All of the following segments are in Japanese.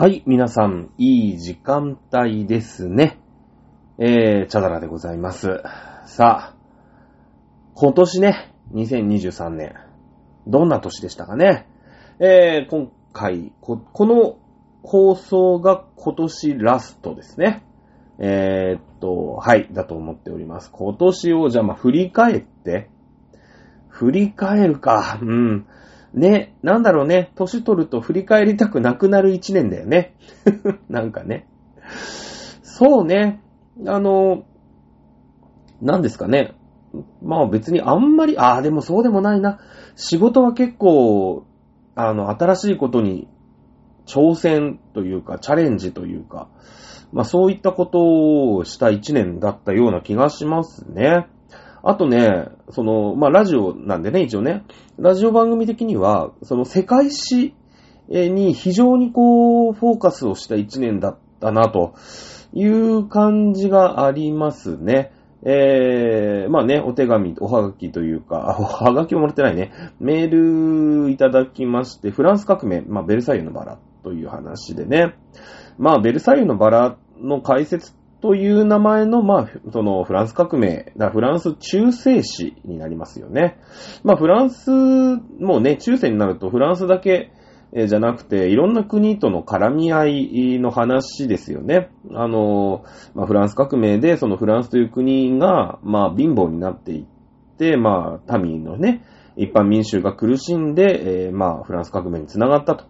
はい、皆さん、いい時間帯ですね。えー、チャダラでございます。さあ、今年ね、2023年、どんな年でしたかね？えー、今回、こ、この放送が今年ラストですね。えー、っと、はい、だと思っております。今年を、じゃあまあ振り返って、振り返るか、うん。ね、なんだろうね、年取ると振り返りたくなくなる一年だよね。なんかね。そうね、あの、なんですかね。まあ別にあんまり、ああ、でもそうでもないな。仕事は結構、あの、新しいことに挑戦というか、チャレンジというか、まあそういったことをした一年だったような気がしますね。あとね、その、まあラジオなんでね、一応ね、ラジオ番組的には、その世界史に非常にこう、フォーカスをした一年だったな、という感じがありますね。えー、まあね、お手紙、おはがきというか、おはがきをもらってないね。メールいただきまして、フランス革命、まあベルサイユのバラという話でね。まあベルサイユのバラの解説という名前の、まあ、そのフランス革命、フランス中世史になりますよね。まあフランス、もうね、中世になるとフランスだけ、じゃなくて、いろんな国との絡み合いの話ですよね。あの、まあ、フランス革命で、そのフランスという国が、まあ、貧乏になっていって、まあ、民のね、一般民衆が苦しんで、えーまあ、フランス革命につながったと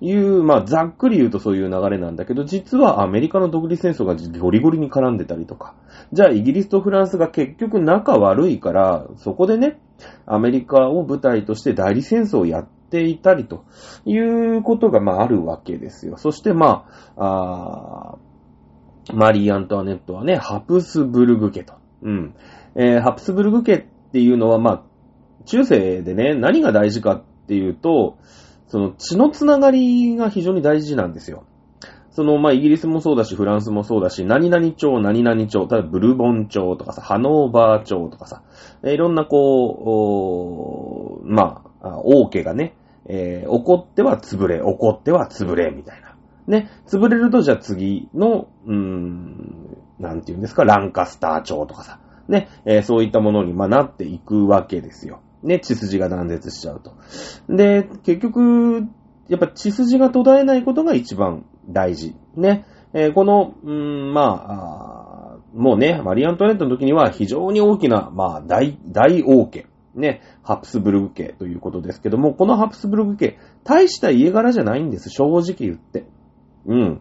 いう、まあ、ざっくり言うとそういう流れなんだけど、実はアメリカの独立戦争がゴリゴリに絡んでたりとか、じゃあイギリスとフランスが結局仲悪いから、そこでね、アメリカを舞台として代理戦争をやっていたりということが、まあ、あるわけですよ。そして、まあ、あマリー・アントワネットはね、ハプスブルグ家と。うん。えーハプスブルグ家っていうのは、まあ、中世でね、何が大事かっていうと、その血のつながりが非常に大事なんですよ。その、まあ、イギリスもそうだし、フランスもそうだし、何々町、何々町、例えばブルボン町とかさ、ハノーバー町とかさ、いろんなこう、まあ、王家がね、えー怒っては潰れ、怒っては潰れ、みたいな。ね、潰れるとじゃあ次の、うーん、なんていうんですか、ランカスター町とかさ、ね、えーそういったものに、まあ、なっていくわけですよ。ね、血筋が断絶しちゃうと。で、結局、やっぱ血筋が途絶えないことが一番大事。ね。えーこの、うん、まあ、あもうね、マリ・アントワネットの時には非常に大きな、まあ、大、大王家。ね、ハプスブルグ家ということですけども、このハプスブルグ家、大した家柄じゃないんです、正直言って。うん。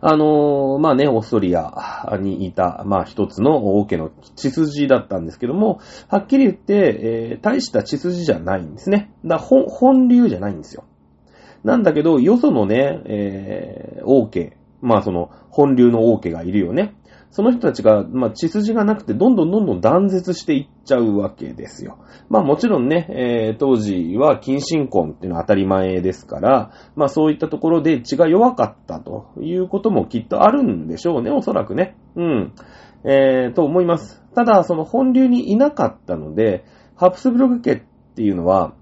あのまあね、オーストリアにいた、まあ一つの王家の血筋だったんですけども、はっきり言って、えー大した血筋じゃないんですね。だ本、本流じゃないんですよ。なんだけど、よそのね、えー王家、まあその、本流の王家がいるよね。その人たちが、まあ血筋がなくて、どんどんどんどん断絶していっちゃうわけですよ。まあもちろんね、えー当時は近親婚っていうのは当たり前ですから、まあそういったところで血が弱かったということもきっとあるんでしょうね、おそらくね。うん。えー、と思います。ただ、その本流にいなかったので、ハプスブルグ家っていうのは、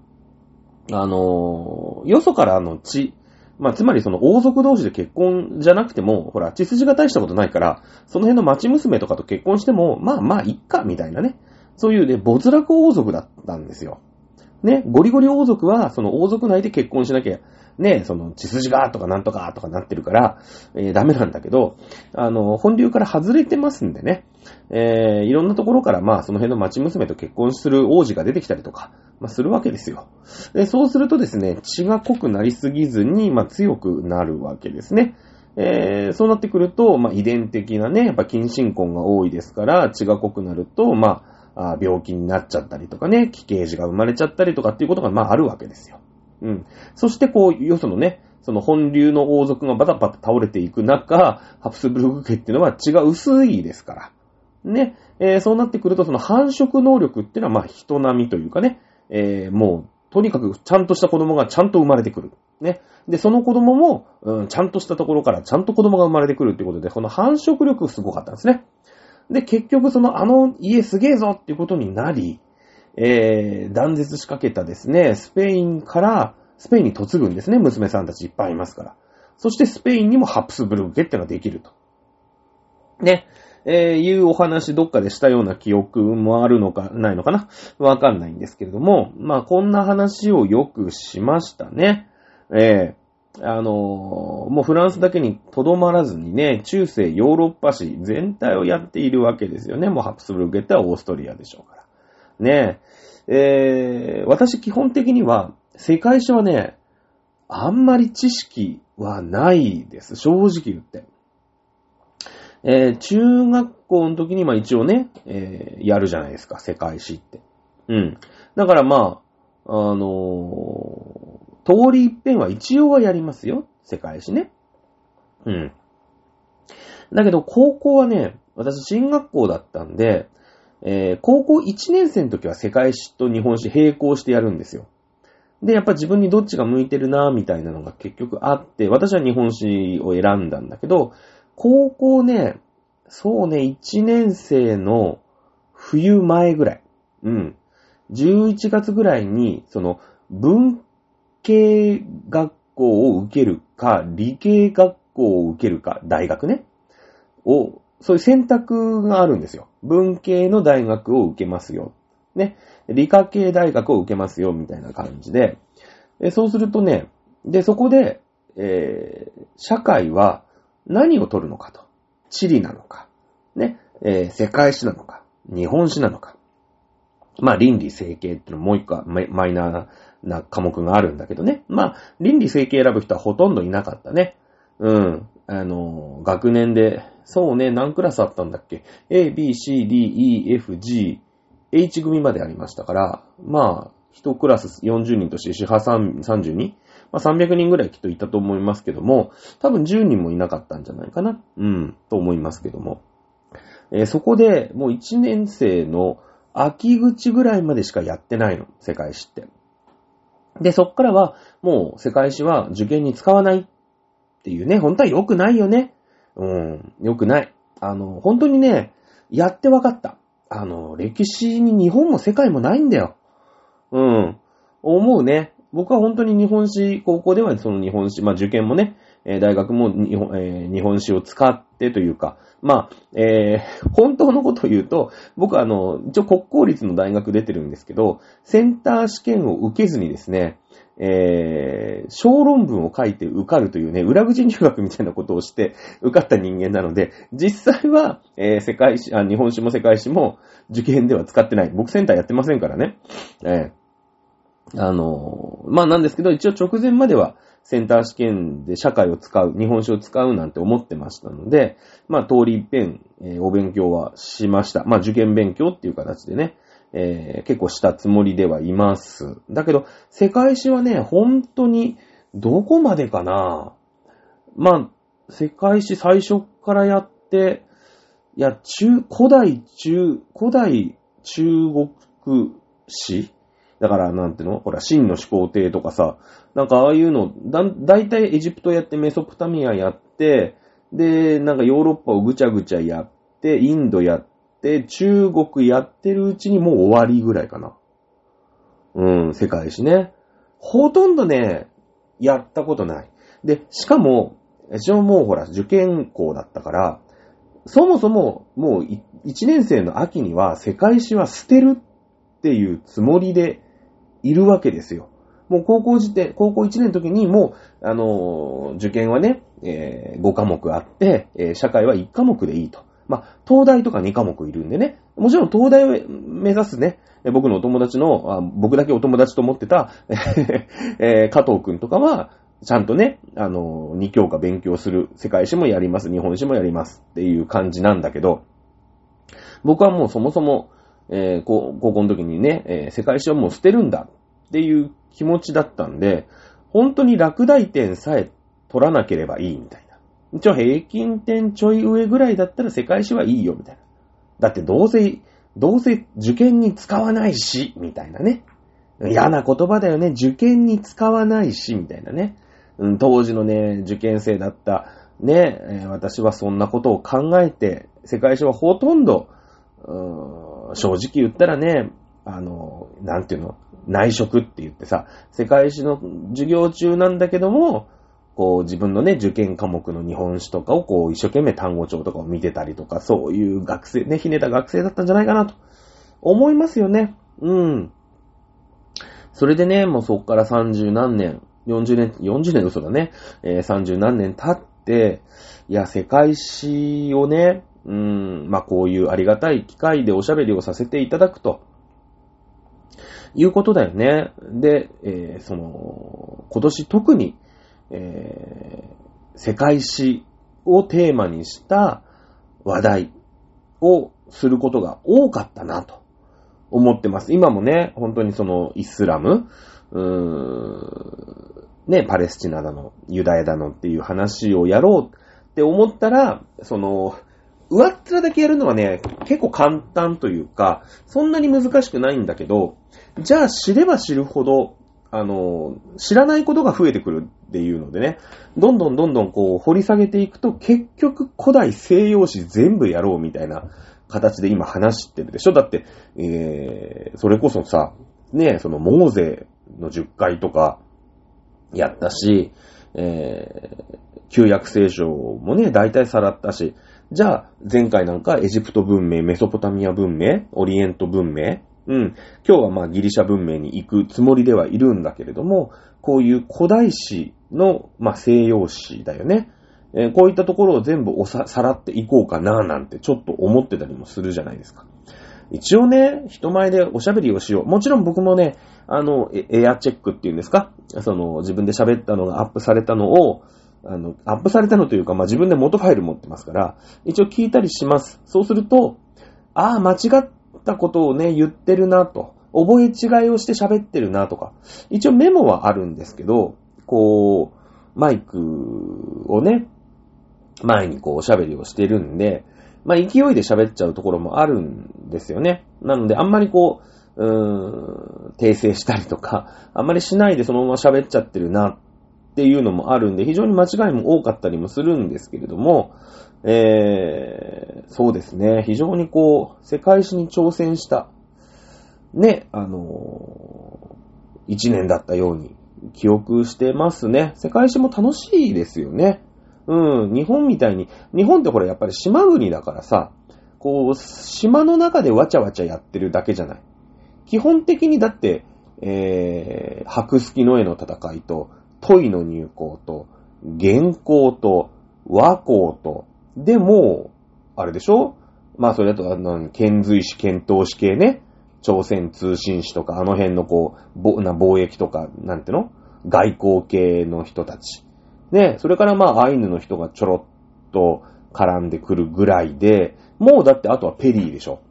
あのーよそからの血、まあ、つまりその王族同士で結婚じゃなくても、ほら、血筋が大したことないから、その辺の町娘とかと結婚しても、まあまあ、いっか、みたいなね。そういうね、没落王族だったんですよ。ね、ゴリゴリ王族は、その王族内で結婚しなきゃ、ね、その血筋がとかなんとかとかなってるから、えーダメなんだけど、あの、本流から外れてますんでね、えーいろんなところから、まあ、その辺の町娘と結婚する王子が出てきたりとか、まあ、するわけですよ。で、そうするとですね、血が濃くなりすぎずに、まあ、強くなるわけですね。えーそうなってくると、まあ、遺伝的なね、やっぱ近親婚が多いですから、血が濃くなると、まあ、あ病気になっちゃったりとかね、奇形児が生まれちゃったりとかっていうことが、まあ、あるわけですよ。うん。そして、こう、よそのね、その本流の王族がバタバタ倒れていく中、ハプスブルグ家っていうのは血が薄いですから。ね。えーそうなってくると、その繁殖能力っていうのは、まあ、人並みというかね、えーもう、とにかくちゃんとした子供がちゃんと生まれてくる。ね。で、その子供も、うん、ちゃんとしたところからちゃんと子供が生まれてくるっていうことで、この繁殖力すごかったんですね。で、結局その、あの家すげえぞっていうことになり、えー、断絶しかけたですね、スペインから、スペインに嫁ぐんですね、娘さんたちいっぱいいますから。そしてスペインにもハプスブルグ家ってのができると。ね。えー、いうお話どっかでしたような記憶もあるのか、ないのかな？わかんないんですけれども、まあこんな話をよくしましたね。えー、あの、もうフランスだけにとどまらずにね、中世ヨーロッパ史全体をやっているわけですよね。もうハプスブルグってはオーストリアでしょうから。ねえ、えー、私基本的には世界史はね、あんまり知識はないです。正直言って。えー、中学校の時にまあ一応ね、えー、やるじゃないですか、世界史って。うん。だからまあ、あのー、通り一遍は一応はやりますよ、世界史ね。うん。だけど、高校はね、私、進学校だったんで、えー、高校1年生の時は世界史と日本史並行してやるんですよ。で、やっぱ自分にどっちが向いてるな、みたいなのが結局あって、私は日本史を選んだんだけど、高校ね、そうね、1年生の冬前ぐらい。うん。11月ぐらいに、その、文系学校を受けるか、理系学校を受けるか、大学ね。を、そういう選択があるんですよ。文系の大学を受けますよ。ね。理科系大学を受けますよ、みたいな感じで。そうするとね、で、そこで、えー、社会は何を取るのかと。地理なのか。ね。えー、世界史なのか。日本史なのか。まあ、倫理整形っていうのもう一個マイナーなな科目があるんだけどね。まあ、倫理整形選ぶ人はほとんどいなかったね。うん。あの、学年で、そうね、何クラスあったんだっけ ?A, B, C, D, E, F, G, H 組までありましたから、まあ、一クラス40人として、四波 32? まあ、300人ぐらいきっといたと思いますけども、多分10人もいなかったんじゃないかな。うん、と思いますけども。えー、そこで、もう1年生の秋口ぐらいまでしかやってないの、世界史って。で、そっからは、もう世界史は受験に使わないっていうね、本当は良くないよね。うん、良くない。あの、本当にね、やって分かった。あの、歴史に日本も世界もないんだよ。うん。思うね。僕は本当に日本史、高校ではその日本史、まあ受験もね、え大学も日本,、え、日本史を使ってというか、まあ、えー、本当のことを言うと、僕はあの、一応国公立の大学出てるんですけど、センター試験を受けずにですね、えー、小論文を書いて受かるというね、裏口入学みたいなことをして受かった人間なので、実際は、えー、世界史、あ、日本史も世界史も受験では使ってない。僕センターやってませんからね。えー、あのー、まあなんですけど、一応直前まではセンター試験で社会を使う、日本史を使うなんて思ってましたので、まあ通り一遍、えー、お勉強はしました。まあ受験勉強っていう形でね、えー、結構したつもりではいます。だけど、世界史はね、本当に、どこまでかなまあ、世界史最初からやって、いや、中、古代中、古代中国史だから、なんていうの？ほら、真の始皇帝とかさ、なんかああいうの、だ、だいたいエジプトやってメソポタミアやって、で、なんかヨーロッパをぐちゃぐちゃやって、インドやって、中国やってるうちにもう終わりぐらいかな。うん、世界史ね。ほとんどね、やったことない。で、しかも、一応もうほら、受験校だったから、そもそももう1年生の秋には世界史は捨てるっていうつもりでいるわけですよ。もう高校時点、高校1年の時にもう、あの、受験はね、えー、5科目あって、えー、社会は1科目でいいと。まあ、東大とか2科目いるんでね。もちろん東大を目指すね、僕のお友達の、僕だけお友達と思ってた、えー、加藤くんとかは、ちゃんとね、あの、2教科勉強する、世界史もやります、日本史もやりますっていう感じなんだけど、僕はもうそもそも、えー、高校の時にね、えー、世界史はもう捨てるんだっていう気持ちだったんで、本当に落第点さえ取らなければいいみたいな。一応平均点ちょい上ぐらいだったら世界史はいいよみたいな。だってどうせ、どうせ受験に使わないし、みたいなね。嫌な言葉だよね。受験に使わないし、みたいなね。うん、当時のね、受験生だった、ね、私はそんなことを考えて、世界史はほとんど、正直言ったらね、あの、なんていうの、内職って言ってさ、世界史の授業中なんだけども、こう自分のね、受験科目の日本史とかをこう一生懸命単語帳とかを見てたりとか、そういう学生、ね、ひねた学生だったんじゃないかなと思いますよね。うん。それでね、もうそっから30何年、40年、40年嘘だね、えー、30何年経って、いや、世界史をね、うーん、まあ、こういうありがたい機会でおしゃべりをさせていただくと、いうことだよね。で、えー、その、今年特に、えー、世界史をテーマにした話題をすることが多かったなと思ってます。今もね、本当にそのイスラム、うーん、ね、パレスチナだの、ユダヤだのっていう話をやろうって思ったら、その、上っ面だけやるのはね、結構簡単というか、そんなに難しくないんだけど、じゃあ知れば知るほど、あの、知らないことが増えてくるっていうのでね、どんどんどんどんこう掘り下げていくと、結局古代西洋史全部やろうみたいな形で今話してるでしょ。だって、えー、それこそさ、ね、そのモーゼの10回とかやったし、えー、旧約聖書もね、大体さらったし、じゃあ、前回なんかエジプト文明、メソポタミア文明、オリエント文明、うん。今日はまあギリシャ文明に行くつもりではいるんだけれども、こういう古代史の、まあ西洋史だよね。えー、こういったところを全部おさ、さらっていこうかななんてちょっと思ってたりもするじゃないですか。一応ね、人前でおしゃべりをしよう。もちろん僕もね、あの、エアチェックっていうんですか？その、自分で喋ったのがアップされたのを、あの、アップされたのというか、まあ、自分で元ファイル持ってますから、一応聞いたりします。そうすると、ああ、間違ったことをね、言ってるなと。覚え違いをして喋ってるなとか。一応メモはあるんですけど、こう、マイクをね、前にこうおしゃべりをしてるんで、まあ勢いで喋っちゃうところもあるんですよね。なのであんまりこう、うーん、訂正したりとか、あんまりしないでそのまま喋っちゃってるなっていうのもあるんで、非常に間違いも多かったりもするんですけれども、えー、そうですね、非常にこう、世界史に挑戦した、ね、あのー、一年だったように記憶してますね。世界史も楽しいですよね。うん、日本みたいに、日本ってこれやっぱり島国だからさ、こう、島の中でわちゃわちゃやってるだけじゃない。基本的にだって、えー、白月の絵の戦いと、問いの入校と、原稿と、和光と、でも、あれでしょ？まあそれだと、あの、遣隋使、遣唐使系ね。朝鮮通信使とか、あの辺のこう、ぼな貿易とか、なんての？外交系の人たち。ね、それからまあアイヌの人がちょろっと絡んでくるぐらいで、もうだってあとはペリーでしょ。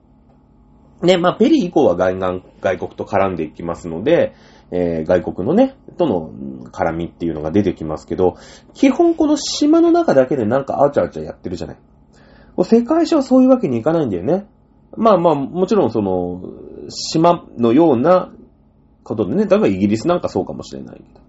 ね、まあペリー以降は外、外国と絡んでいきますので、えー、外国のね、との絡みっていうのが出てきますけど、基本この島の中だけでなんかあちゃあちゃやってるじゃない。世界史はそういうわけにいかないんだよね。まあまあ、もちろんその、島のようなことでね、例えばイギリスなんかそうかもしれないけど、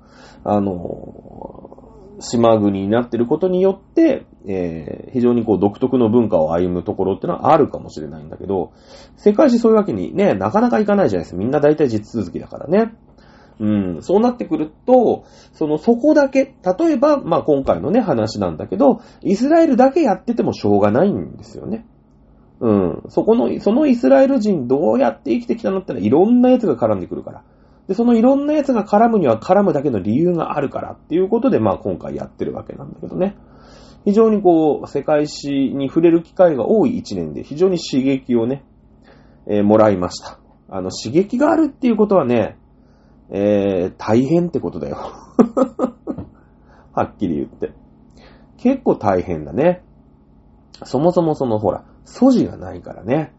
あの、島国になってることによって、えー、非常にこう独特の文化を歩むところってのはあるかもしれないんだけど、世界史そういうわけにね、なかなかいかないじゃないですか。みんな大体実続きだからね。うん、そうなってくると、その、そこだけ、例えば、まあ今回のね、話なんだけど、イスラエルだけやっててもしょうがないんですよね。うん、そこの、そのイスラエル人どうやって生きてきたのってのはいろんな奴が絡んでくるから。で、そのいろんなやつが絡むには絡むだけの理由があるからっていうことで、まあ今回やってるわけなんだけどね。非常にこう、世界史に触れる機会が多い一年で、非常に刺激をね、えー、もらいました。あの、刺激があるっていうことはね、えー、大変ってことだよ。はっきり言って。結構大変だね。そもそもそのほら、素地がないからね。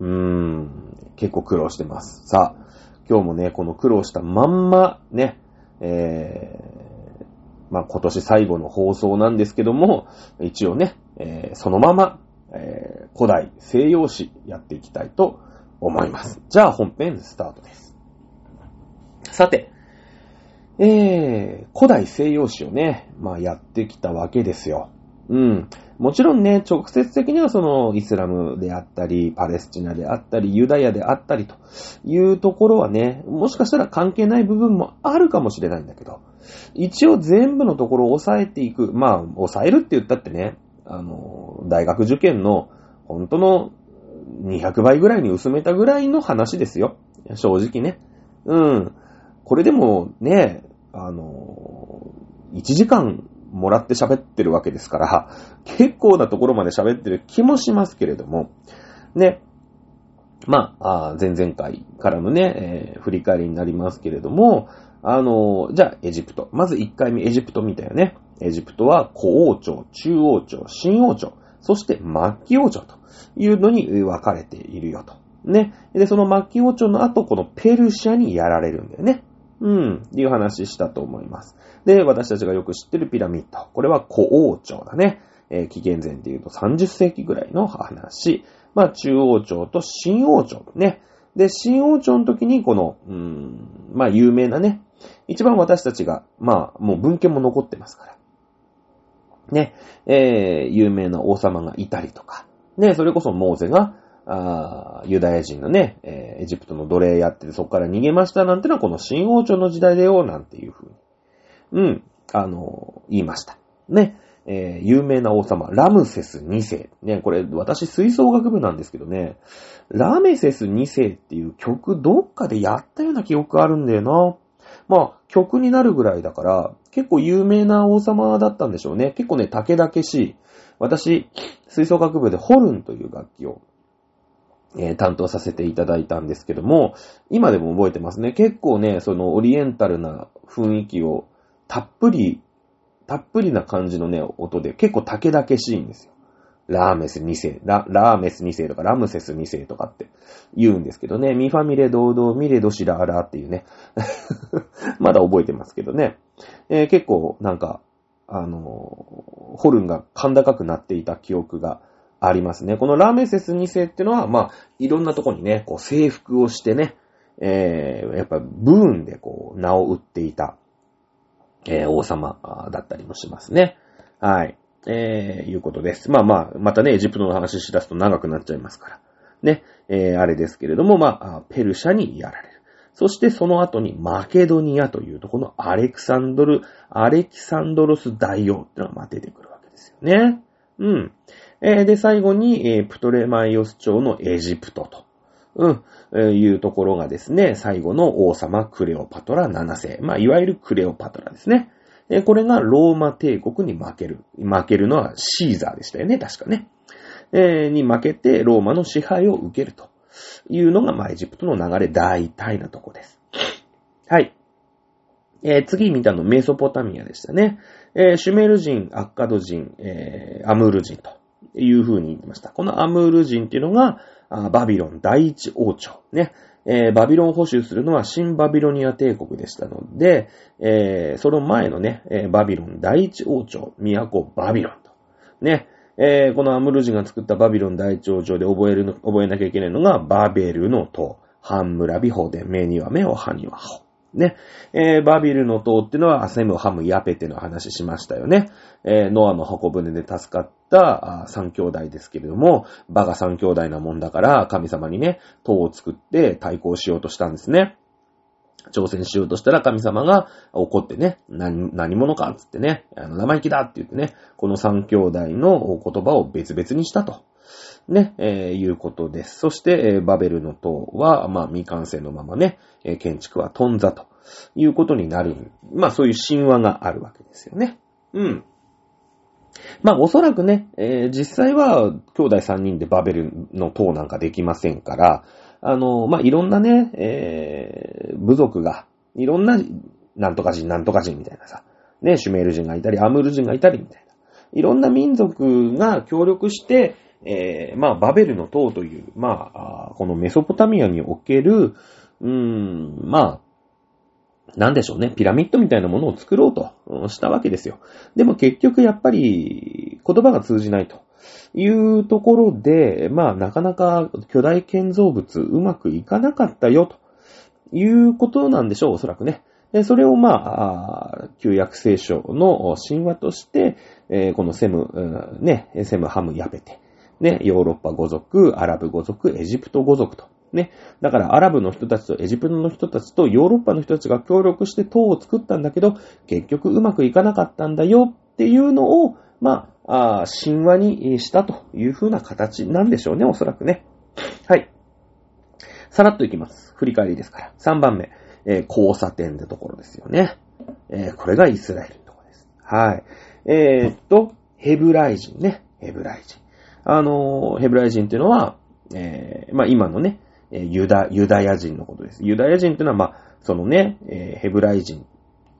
うーん、結構苦労してます。さあ、今日もね、この苦労したまんま、ね、えー、まあ、今年最後の放送なんですけども、一応ね、えー、そのまま、えー、古代西洋史やっていきたいと思います。じゃあ本編スタートです。さて、えー、古代西洋史をね、まあやってきたわけですよ。うん。もちろんね、直接的にはそのイスラムであったり、パレスチナであったり、ユダヤであったりというところはね、もしかしたら関係ない部分もあるかもしれないんだけど、一応全部のところを抑えていく。まあ、抑えるって言ったってね、あの、大学受験の本当の200倍ぐらいに薄めたぐらいの話ですよ。正直ね。うん。これでもね、あの、1時間もらって喋ってるわけですから、結構なところまで喋ってる気もしますけれども、ね。まあ、前々回からのね、えー、振り返りになりますけれども、あの、じゃあ、エジプト。まず1回目、エジプト見たよね。エジプトは古王朝、中王朝、新王朝、そして末期王朝というのに分かれているよと。ね。で、その末期王朝の後、このペルシャにやられるんだよね。うん、っていう話したと思います。で、私たちがよく知ってるピラミッド。これは古王朝だね。えー、紀元前で言うと30世紀ぐらいの話。まあ、中王朝と新王朝ね。で、新王朝の時にこの、うーん、まあ、有名なね。一番私たちが、まあ、もう文献も残ってますから。ね、えー、有名な王様がいたりとか。ね、それこそモーゼが、あユダヤ人のね、えー、エジプトの奴隷やっててそこから逃げましたなんてのはこの新王朝の時代だよ、なんていうふうに。うん、あのー、言いました。ね。えー、有名な王様、ラムセス2世。ね、これ、私、吹奏楽部なんですけどね、ラメセス2世っていう曲、どっかでやったような記憶あるんだよな。まあ、曲になるぐらいだから、結構有名な王様だったんでしょうね。結構ね、竹々し。私、吹奏楽部でホルンという楽器をえー、担当させていただいたんですけども、今でも覚えてますね。結構ね、そのオリエンタルな雰囲気をたっぷり、たっぷりな感じのね、音で結構竹々しいんですよ。ラーメス2世、ラ、ラーメス2世とかラムセス2世とかって言うんですけどね。ミファミレ堂々ミレドシラーラーっていうね。まだ覚えてますけどね。えー、結構なんか、あのー、ホルンが甲高くなっていた記憶がありますね。このラメセス2世ってのは、まあ、いろんなとこにね、こう征服をしてね、えー、やっぱブーンでこう、名を打っていた、えー、王様だったりもしますね。はい。えー、いうことです。まあまあ、またね、エジプトの話し出すと長くなっちゃいますから。ね、えー、あれですけれども、まあ、ペルシャにやられる。そしてその後にマケドニアというとこのアレクサンドル、アレキサンドロス大王ってのが出てくるわけですよね。うん。えー、で、最後に、えー、プトレマイオス朝のエジプトと。うん、えー、いうところがですね、最後の王様クレオパトラ7世。まあ、いわゆるクレオパトラですね。えー、これがローマ帝国に負ける。負けるのはシーザーでしたよね、確かね。えー、に負けてローマの支配を受けるというのが、まあ、エジプトの流れ大体なとこです。はい。えー、次見たのメソポタミアでしたね。えー、シュメル人、アッカド人、えー、アムール人と。いう風に言ってました。このアムール人っていうのが、バビロン第一王朝。ね。えー、バビロンを保守するのは新バビロニア帝国でしたので、えー、その前のね、えー、バビロン第一王朝、都バビロンと。ね。え、このアムール人が作ったバビロン第一王朝で覚えるの、覚えなきゃいけないのが、バベルの塔、ハンムラビホで、目には目を、歯には歯。ね。えー、バビルの塔っていうのは、アセム、ハム、ヤペテの話しましたよね。えー、ノアの箱舟で助かった三兄弟ですけれども、バカ三兄弟なもんだから、神様にね、塔を作って対抗しようとしたんですね。挑戦しようとしたら神様が怒ってね、何、何者かっつってね、あの、生意気だって言ってね、この三兄弟の言葉を別々にしたと。ね、えー、いうことです。そして、えー、バベルの塔は、まあ、未完成のままね、えー、建築は頓挫ということになる。まあ、そういう神話があるわけですよね。うん。まあ、おそらくね、えー、実際は、兄弟三人でバベルの塔なんかできませんから、あの、まあ、いろんなね、えー、部族が、いろんな、なんとか人、なんとか人みたいなさ、ね、シュメール人がいたり、アムール人がいたりみたいな。いろんな民族が協力して、えー、まあ、バベルの塔という、まあ、このメソポタミアにおける、うーん、まあ、なんでしょうね、ピラミッドみたいなものを作ろうとしたわけですよ。でも結局やっぱり言葉が通じないというところで、まあなかなか巨大建造物うまくいかなかったよということなんでしょう、おそらくね。でそれをまあ、旧約聖書の神話として、え、このセム、ね、セム、ハム、ヤペテ、ね、ヨーロッパ語族、アラブ語族、エジプト語族と。ね。だからアラブの人たちとエジプトの人たちとヨーロッパの人たちが協力して塔を作ったんだけど、結局うまくいかなかったんだよっていうのを、まあ、あ神話にしたという風な形なんでしょうね、おそらくね。はい。さらっといきます。振り返りですから。3番目。えー、交差点ってところですよね。えー、これがイスラエルのところです。はい。えー、っと、ヘブライ人ね。ヘブライ人。あのヘブライ人っていうのは、えー、まあ今のね、ユダ、ユダヤ人のことです。ユダヤ人っていうのは、まあ、そのね、えヘブライ人、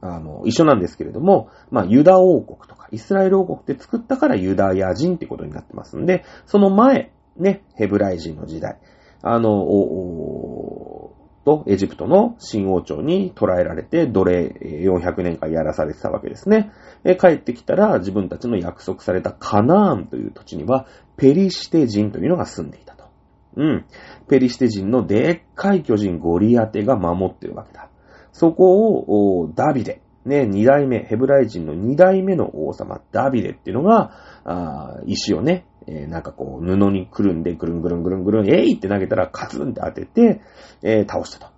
あの、一緒なんですけれども、まあ、ユダ王国とか、イスラエル王国って作ったからユダヤ人ってことになってますんで、その前、ね、ヘブライ人の時代、あの、おと、エジプトの新王朝に捕らえられて、奴隷400年間やらされてたわけですね。帰ってきたら自分たちの約束されたカナーンという土地には、ペリシテ人というのが住んでいたと。うん。ペリシテ人のでっかい巨人ゴリアテが守ってるわけだ。そこを、ダビデ、ね、二代目、ヘブライ人の二代目の王様、ダビデっていうのが、あ石をね、えー、なんかこう、布にくるんで、ぐるんぐるんぐるんぐるん、えいって投げたらカツンって当てて、えー、倒したと。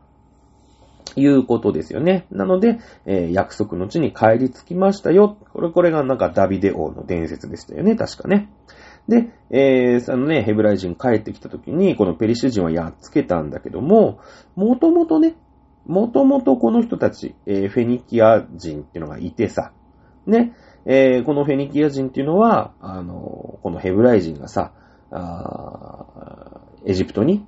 いうことですよね。なので、えー、約束の地に帰り着きましたよ。これ、これがなんかダビデ王の伝説でしたよね、確かね。で、えー、そのね、ヘブライ人帰ってきた時に、このペリシュ人はやっつけたんだけども、もともとね、もともとこの人たち、えー、フェニキア人っていうのがいてさ、ね、えー、このフェニキア人っていうのは、あの、このヘブライ人がさ、あエジプトに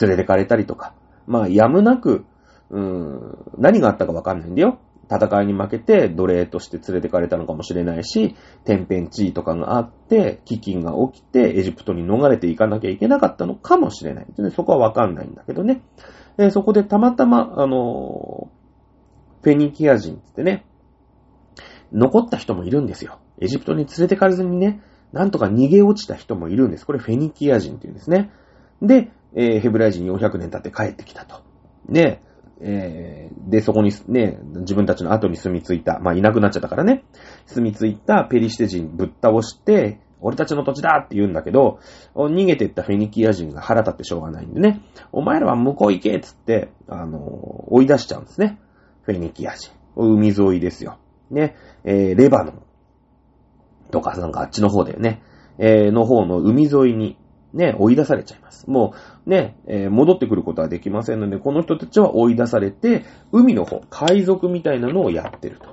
連れてかれたりとか、まあ、やむなく、うん、何があったかわかんないんだよ。戦いに負けて奴隷として連れてかれたのかもしれないし、天変地異とかがあって、飢饉が起きてエジプトに逃れていかなきゃいけなかったのかもしれない。そこはわかんないんだけどね。えそこでたまたま、あのフェニキア人ってね、残った人もいるんですよ。エジプトに連れてかれずにね、なんとか逃げ落ちた人もいるんです。これフェニキア人っていうんですね。で、えー、ヘブライ人400年経って帰ってきたと。で、えー、で、そこにね、自分たちの後に住み着いた、まあ、いなくなっちゃったからね、住み着いたペリシテ人ぶっ倒して、俺たちの土地だって言うんだけど、逃げてったフェニキア人が腹立ってしょうがないんでね、お前らは向こう行けっつって、あの追い出しちゃうんですね。フェニキア人。海沿いですよ。ね、えー、レバノンとか、なんかあっちの方だよね。えー、の方の海沿いに、ね、追い出されちゃいます。もう、ね、えー、戻ってくることはできませんので、この人たちは追い出されて、海の方、海賊みたいなのをやってると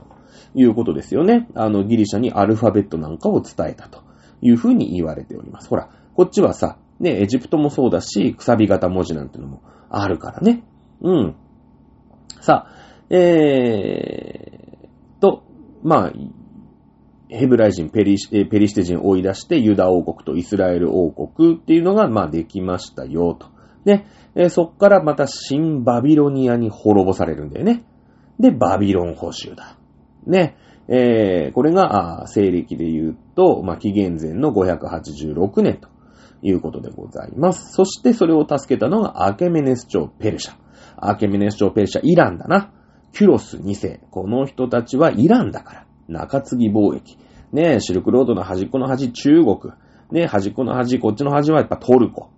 いうことですよね。あの、ギリシャにアルファベットなんかを伝えたというふうに言われております。ほら、こっちはさ、ね、エジプトもそうだし、くさび型文字なんてのもあるからね。うん。さあ、えーと、まあ、ヘブライ人、ペリシペリシテ人を追い出して、ユダ王国とイスラエル王国っていうのが、まあ、できましたよ、と。で、そっからまた新バビロニアに滅ぼされるんだよね。で、バビロン保守だ。ね。えー、これが、あ西暦で言うと、まあ、紀元前の586年ということでございます。そしてそれを助けたのがアケメネス朝ペルシャ。アケメネス朝ペルシャ、イランだな。キュロス2世。この人たちはイランだから。中継ぎ貿易。ねシルクロードの端っこの端、中国。ね端っこの端、こっちの端はやっぱトルコ。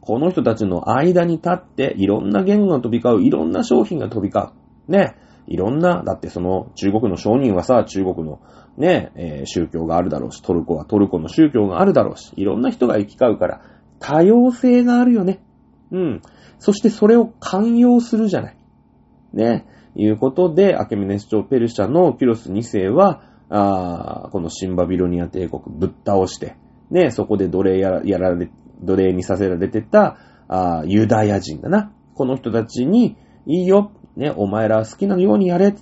この人たちの間に立って、いろんな言語が飛び交う、いろんな商品が飛び交う。ね。いろんな、だってその中国の商人はさ、中国のね、えー、宗教があるだろうし、トルコはトルコの宗教があるだろうし、いろんな人が行き交うから、多様性があるよね。うん。そしてそれを寛容するじゃない。ね。いうことで、アケメネス朝ペルシャのキロス2世は、あこのシンバビロニア帝国ぶっ倒して、ね、そこで奴隷やらやられ、奴隷にさせられてた、あユダヤ人だな。この人たちに、いいよ、ね、お前ら好きなようにやれ。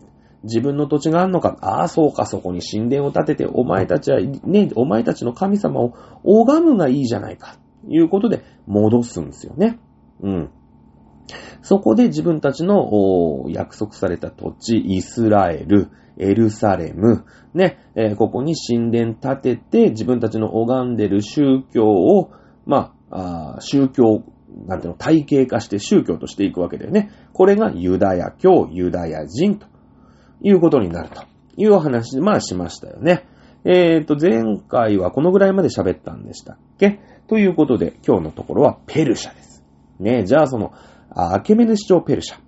自分の土地があんのか。ああ、そうか、そこに神殿を建てて、お前たちは、ね、お前たちの神様を拝むがいいじゃないか。いうことで、戻すんですよね。うん。そこで自分たちの約束された土地、イスラエル、エルサレム、ね、えー、ここに神殿建てて、自分たちの拝んでる宗教を、まあ、あ宗教、なんていうの、体系化して宗教としていくわけだよね。これがユダヤ教、ユダヤ人ということになるというお話、まあしましたよね。えっ、と、前回はこのぐらいまで喋ったんでしたっけ？ということで、今日のところはペルシャです。ねじゃあその、アケメネス朝ペルシャ。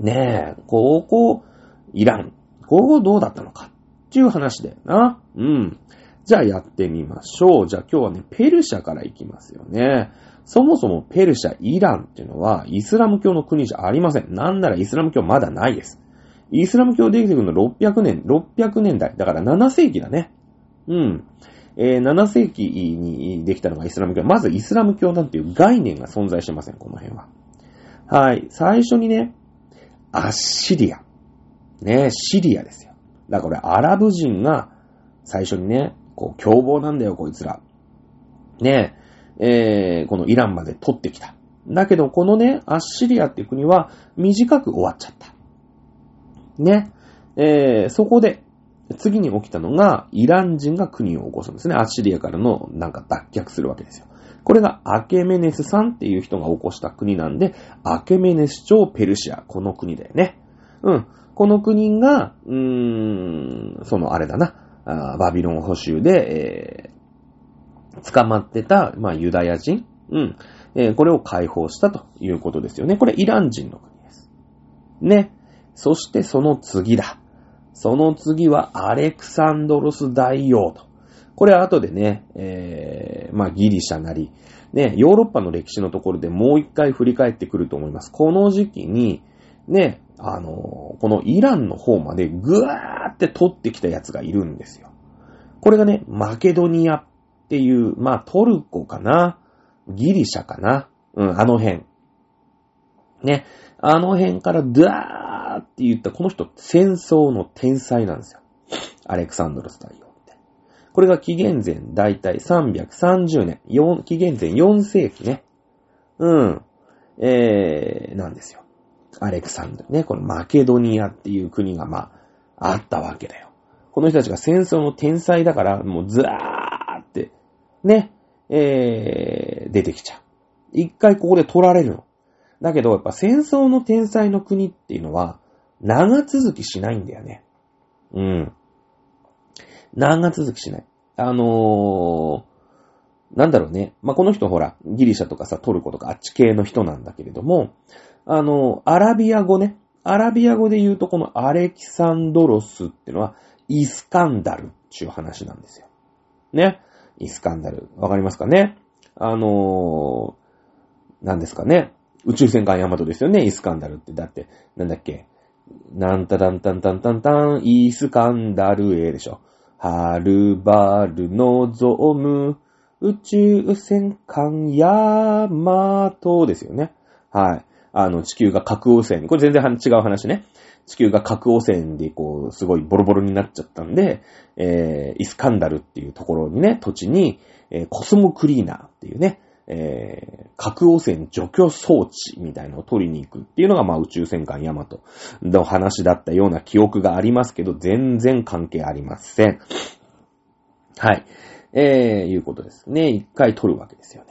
ねえ、ここ、イラン。ここどうだったのかっていう話だよな。うん。じゃあやってみましょう。じゃあ今日はね、ペルシャから行きますよね。そもそもペルシャ、イランっていうのはイスラム教の国じゃありません。なんならイスラム教まだないです。イスラム教できてくるの600年、600年代。だから7世紀だね。うん。えー、7世紀にできたのがイスラム教。まずイスラム教なんていう概念が存在してません、この辺は。はい。最初にね、アッシリア。ね、シリアですよ。だからこれアラブ人が最初にね、こう凶暴なんだよ、こいつら。ね、えー、このイランまで取ってきた。だけど、このね、アッシリアっていう国は短く終わっちゃった。ね。えー、そこで、次に起きたのが、イラン人が国を起こすんですね。アッシリアからの、なんか脱却するわけですよ。これがアケメネスさんっていう人が起こした国なんで、アケメネス朝ペルシア、この国だよね。うん。この国が、うーん、そのあれだな、バビロン捕囚で、えー、捕まってた、まあ、ユダヤ人、うん、えー、これを解放したということですよね。これイラン人の国です。ね。そしてその次だ。その次はアレクサンドロス大王と。これは後でね、えー、まあギリシャなり、ね、ヨーロッパの歴史のところでもう一回振り返ってくると思います。この時期に、ね、あの、このイランの方までぐわーって取ってきたやつがいるんですよ。これがね、マケドニアっていう、まあトルコかな、ギリシャかな、うん、あの辺。ね、あの辺からドワーって言ったこの人戦争の天才なんですよ。アレクサンドロス大王。これが紀元前だいたい330年、紀元前4世紀ね。うん。えー、なんですよ。アレクサンドね、このマケドニアっていう国がまあ、あったわけだよ。この人たちが戦争の天才だから、もうずらーって、ね、えー、出てきちゃう。一回ここで取られるの。だけど、やっぱ戦争の天才の国っていうのは、長続きしないんだよね。うん。長続きしない？あのー、なんだろうね。まあ、この人ほら、ギリシャとかさ、トルコとかあっち系の人なんだけれども、あのー、アラビア語ね。アラビア語で言うとこのアレキサンドロスってのは、イスカンダルっていう話なんですよ。ね？イスカンダル。わかりますかね？あのー、何ですかね？宇宙戦艦ヤマトですよね、イスカンダルって。だって、なんだっけ？なんたたんたんたんたんたん、イスカンダルエでしょ。はるばるのぞむ、宇宙戦艦ヤマトですよね。はい。あの、地球が核汚染。これ全然違う話ね。地球が核汚染で、こう、すごいボロボロになっちゃったんで、えー、イスカンダルっていうところにね、土地に、えー、コスモクリーナーっていうね、えー、核汚染除去装置みたいのを取りに行くっていうのが、まあ宇宙戦艦ヤマトの話だったような記憶がありますけど、全然関係ありません。はい。えー、いうことですね。一回取るわけですよね。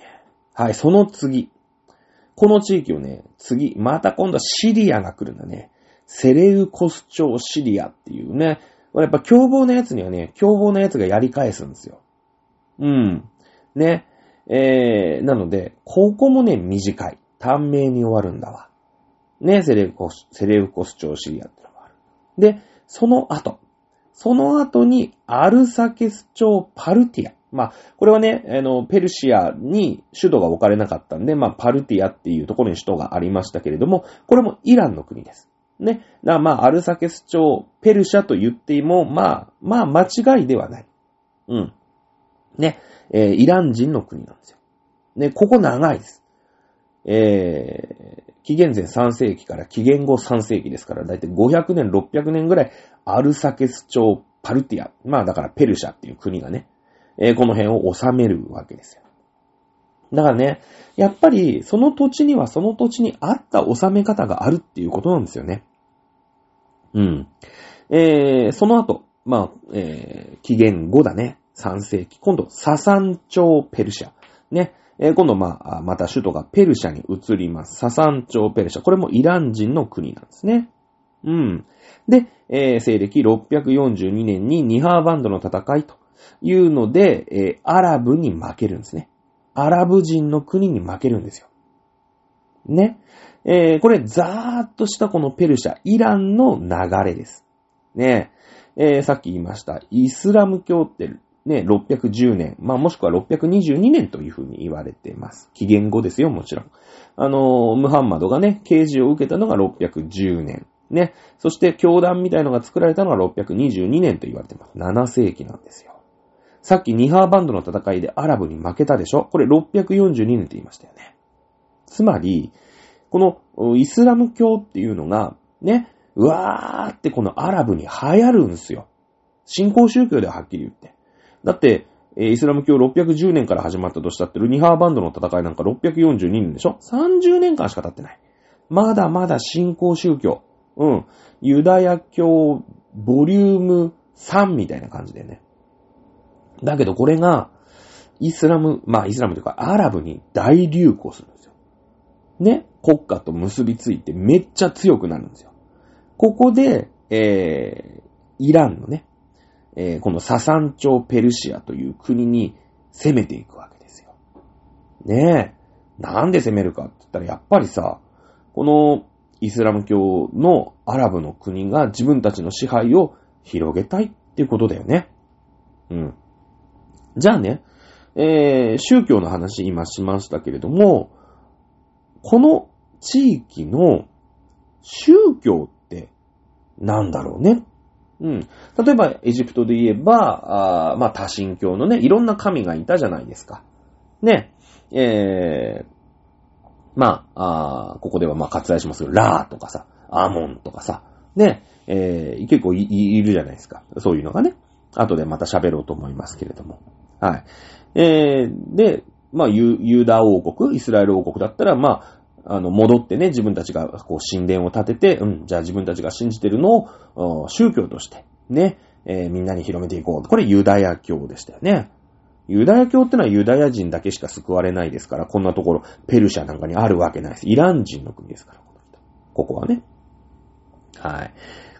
はい、その次。この地域をね、次、また今度はシリアが来るんだね。セレウコス朝シリアっていうね。これやっぱ凶暴な奴にはね、凶暴な奴がやり返すんですよ。うん。ね。えー、なので、ここもね、短い。短命に終わるんだわ。ね、セレウコス、セレウコス朝シリアってのがある。で、その後。その後に、アルサケス朝パルティア。まあ、これはね、あの、ペルシアに首都が置かれなかったんで、まあ、パルティアっていうところに首都がありましたけれども、これもイランの国です。ね。だまあ、アルサケス朝、ペルシャと言っても、まあ、まあ、間違いではない。うん。ね。えー、イラン人の国なんですよ。ね、ここ長いです。えー、紀元前3世紀から紀元後3世紀ですから、だいたい500年、600年ぐらい、アルサケス朝、パルティア。まあ、だからペルシャっていう国がね、えー、この辺を治めるわけですよ。だからね、やっぱりその土地にはその土地に合った治め方があるっていうことなんですよね。うん。えー、その後、まあ、えー、紀元後だね。3世紀。今度、ササン朝ペルシャ。ね。えー、今度、まあ、また首都がペルシャに移ります。ササン朝ペルシャ。これもイラン人の国なんですね。うん。で、えー西暦642年にニハーバンドの戦いというので、えーアラブに負けるんですね。アラブ人の国に負けるんですよ。ね。えーこれ、ざーっとしたこのペルシャ、イランの流れです。ね。えーさっき言いました、イスラム教って、ね、610年、まあもしくは622年というふうに言われています。紀元後ですよ、もちろん。あのムハンマドがね、啓示を受けたのが610年。ね。そして、教団みたいのが作られたのが622年と言われてます。7世紀なんですよ。さっきニハーバンドの戦いでアラブに負けたでしょ？これ642年って言いましたよね。つまり、このイスラム教っていうのが、ね、うわーってこのアラブに流行るんすよ。信仰宗教でははっきり言って。だって、えイスラム教610年から始まったとしたってるニハーバンドの戦いなんか642年でしょ ?30 年間しか経ってない。まだまだ信仰宗教。うん。ユダヤ教ボリューム3みたいな感じでね。だけどこれが、イスラム、まあイスラムというかアラブに大流行するんですよ。ね？国家と結びついてめっちゃ強くなるんですよ。ここで、えー、イランのね、えーこのササン朝ペルシアという国に攻めていくわけですよ。ねえ。なんで攻めるかって言ったらやっぱりさ、このイスラム教のアラブの国が自分たちの支配を広げたいっていうことだよね。うん。じゃあね、えー宗教の話今しましたけれども、この地域の宗教ってなんだろうね。うん。例えば、エジプトで言えば、あまあ、多神教のね、いろんな神がいたじゃないですか。ね。えー、まあ、あここではまあ割愛しますけど、ラーとかさ、アモンとかさ、ね、えー、結構いいるじゃないですか。そういうのがね。後でまた喋ろうと思いますけれども。はい。えー、で、まあ、ユユーダ王国、イスラエル王国だったら、まあ、の、戻ってね、自分たちが、こう、神殿を建てて、うん、じゃあ自分たちが信じてるのを、宗教として、ね、えーみんなに広めていこう。これユダヤ教でしたよね。ユダヤ教ってのはユダヤ人だけしか救われないですから、こんなところ、ペルシャなんかにあるわけないです。イラン人の国ですから、この人ここはね。はい。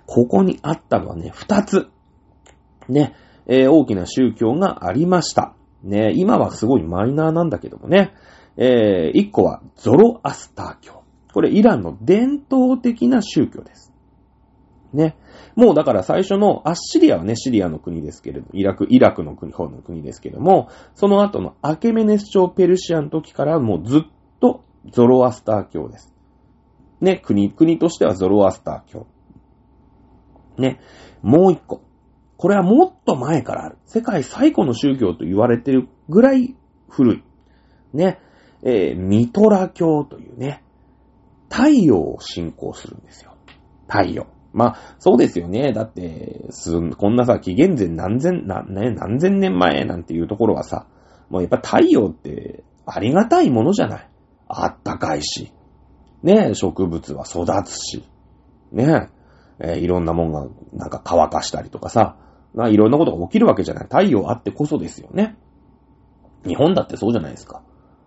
ここにあったのはね、二つ。ね、えー大きな宗教がありました。ね、今はすごいマイナーなんだけどもね。えー一個はゾロアスター教。これイランの伝統的な宗教です。ね。もうだから最初のアッシリアはね、シリアの国ですけれど、イラク、イラクの国、方の国ですけれども、その後のアケメネス朝ペルシアの時からもうずっとゾロアスター教です。ね、国、国としてはゾロアスター教。ね、もう一個。これはもっと前からある。世界最古の宗教と言われてるぐらい古い。ね、えーミトラ教というね、太陽を信仰するんですよ。太陽。まあ、そうですよね。だって、すん、こんなさ、紀元前何千、な、ね、何千年前なんていうところはさ、もうやっぱ太陽ってありがたいものじゃない。あったかいし。ね、植物は育つし。ね、えーいろんなもんがなんか乾かしたりとかさ、まいろんなことが起きるわけじゃない。太陽あってこそですよね。日本だってそうじゃないですか。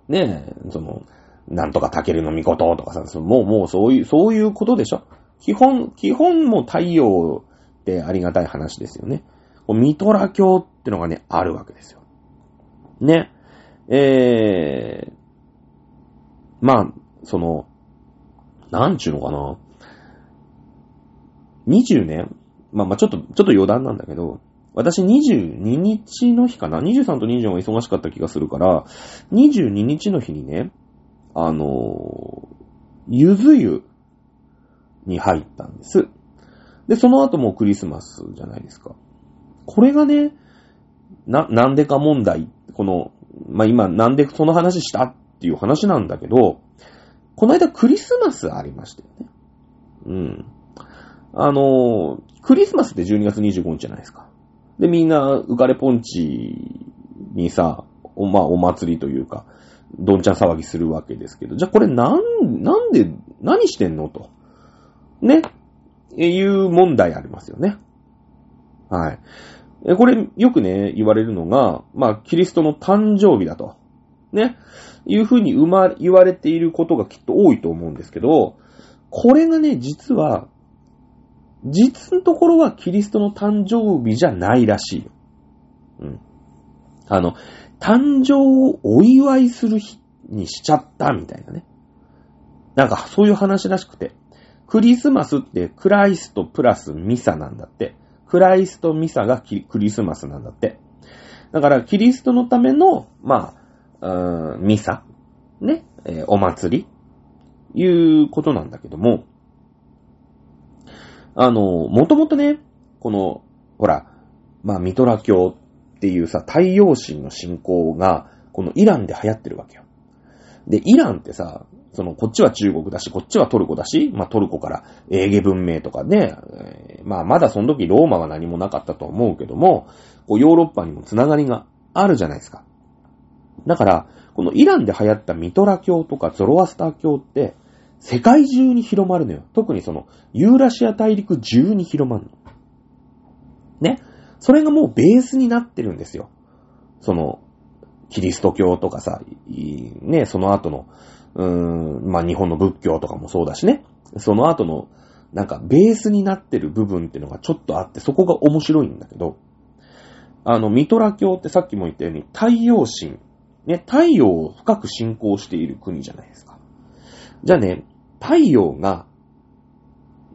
ねえ、その、なんとかタケルの御事ととかさ、もう、もうそういう、そういうことでしょ？基本、基本も太陽ってありがたい話ですよね。ミトラ教ってのがね、あるわけですよ。ね。えー、まあ、その、なんちゅうのかな。20年？まあまあちょっと、ちょっと余談なんだけど、私22日の日かな ?23 と24が忙しかった気がするから、22日の日にね、あのゆず湯に入ったんです。で、その後もクリスマスじゃないですか。これがね、な、なんでか問題、この、まあ、今なんでその話したっていう話なんだけど、この間クリスマスありましたよね。うん。あのクリスマスって12月25日じゃないですか。で、みんな、浮かれポンチにさ、お、まあ、お祭りというか、どんちゃん騒ぎするわけですけど、じゃあこれなん、なんで、何してんの？と。ね？いう問題ありますよね。はい。えこれ、よくね、言われるのが、まあ、キリストの誕生日だと。ね？いうふうに生ま、言われていることがきっと多いと思うんですけど、これがね、実は、実のところはキリストの誕生日じゃないらしいよ。うん。あの、誕生をお祝いする日にしちゃったみたいなね。なんかそういう話らしくて。クリスマスってクライストプラスミサなんだって。クライストミサがクリスマスなんだって。だからキリストのための、まあ、ミサ、ね、えー、お祭り、いうことなんだけども、あの、もともとね、この、ほら、まあ、ミトラ教っていうさ、太陽神の信仰が、このイランで流行ってるわけよ。で、イランってさ、その、こっちは中国だし、こっちはトルコだし、まあ、トルコからエーゲ文明とかね、えー、まあ、まだその時ローマは何もなかったと思うけども、こう、ヨーロッパにもつながりがあるじゃないですか。だから、このイランで流行ったミトラ教とかゾロアスター教って、世界中に広まるのよ。特にその、ユーラシア大陸中に広まるの。ね。それがもうベースになってるんですよ。その、キリスト教とかさ、ね、その後の、うーん、まあ、日本の仏教とかもそうだしね。その後の、なんか、ベースになってる部分っていうのがちょっとあって、そこが面白いんだけど、あの、ミトラ教ってさっきも言ったように、太陽神、ね、太陽を深く信仰している国じゃないですか。じゃあね、太陽が、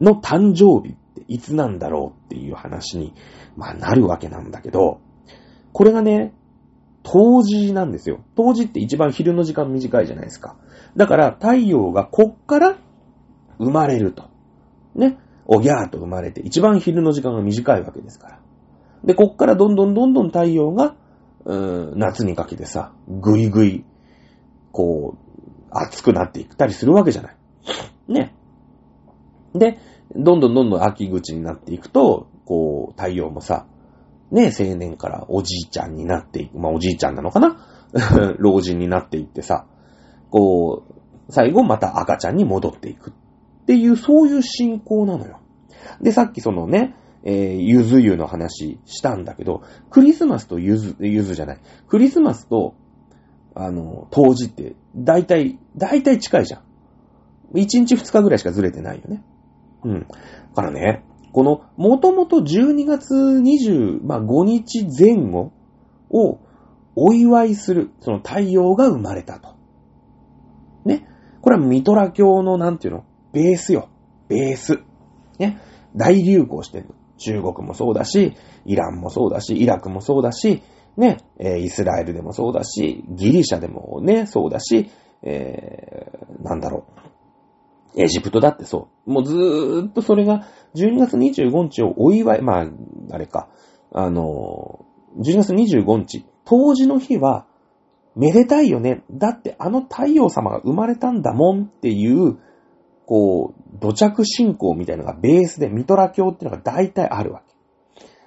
の誕生日っていつなんだろうっていう話に、まあなるわけなんだけど、これがね、冬至なんですよ。冬至って一番昼の時間短いじゃないですか。だから太陽がこっから生まれると。ね。おぎゃーと生まれて一番昼の時間が短いわけですから。で、こっからどんどんどんどん太陽が、うーん、夏にかけてさ、ぐいぐい、こう、暑くなっていったりするわけじゃない。ね。で、どんどんどんどん秋口になっていくと、こう、太陽もさ、ね、青年からおじいちゃんになっていく。まあ、おじいちゃんなのかな？老人になっていってさ、こう、最後また赤ちゃんに戻っていく。っていう、そういう進行なのよ。で、さっきそのね、えー、ゆず湯の話したんだけど、クリスマスとゆず、ゆずじゃない。クリスマスとあの、当時って、だいたい、だいたい近いじゃん。1日2日ぐらいしかずれてないよね。うん。だからね、この、もともと12月25日前後をお祝いする、その太陽が生まれたと。ね。これはミトラ教のなんていうの？ベースよ。ベース。ね。大流行してる。中国もそうだし、イランもそうだし、イラクもそうだし、ね、え、イスラエルでもそうだし、ギリシャでもね、そうだし、えー、なんだろう。エジプトだってそう。もうずーっとそれが、12月25日をお祝い、まあ、あれか、あの、12月25日、当時の日は、めでたいよね。だってあの太陽様が生まれたんだもんっていう、こう、土着信仰みたいなのがベースで、ミトラ教っていうのが大体あるわ。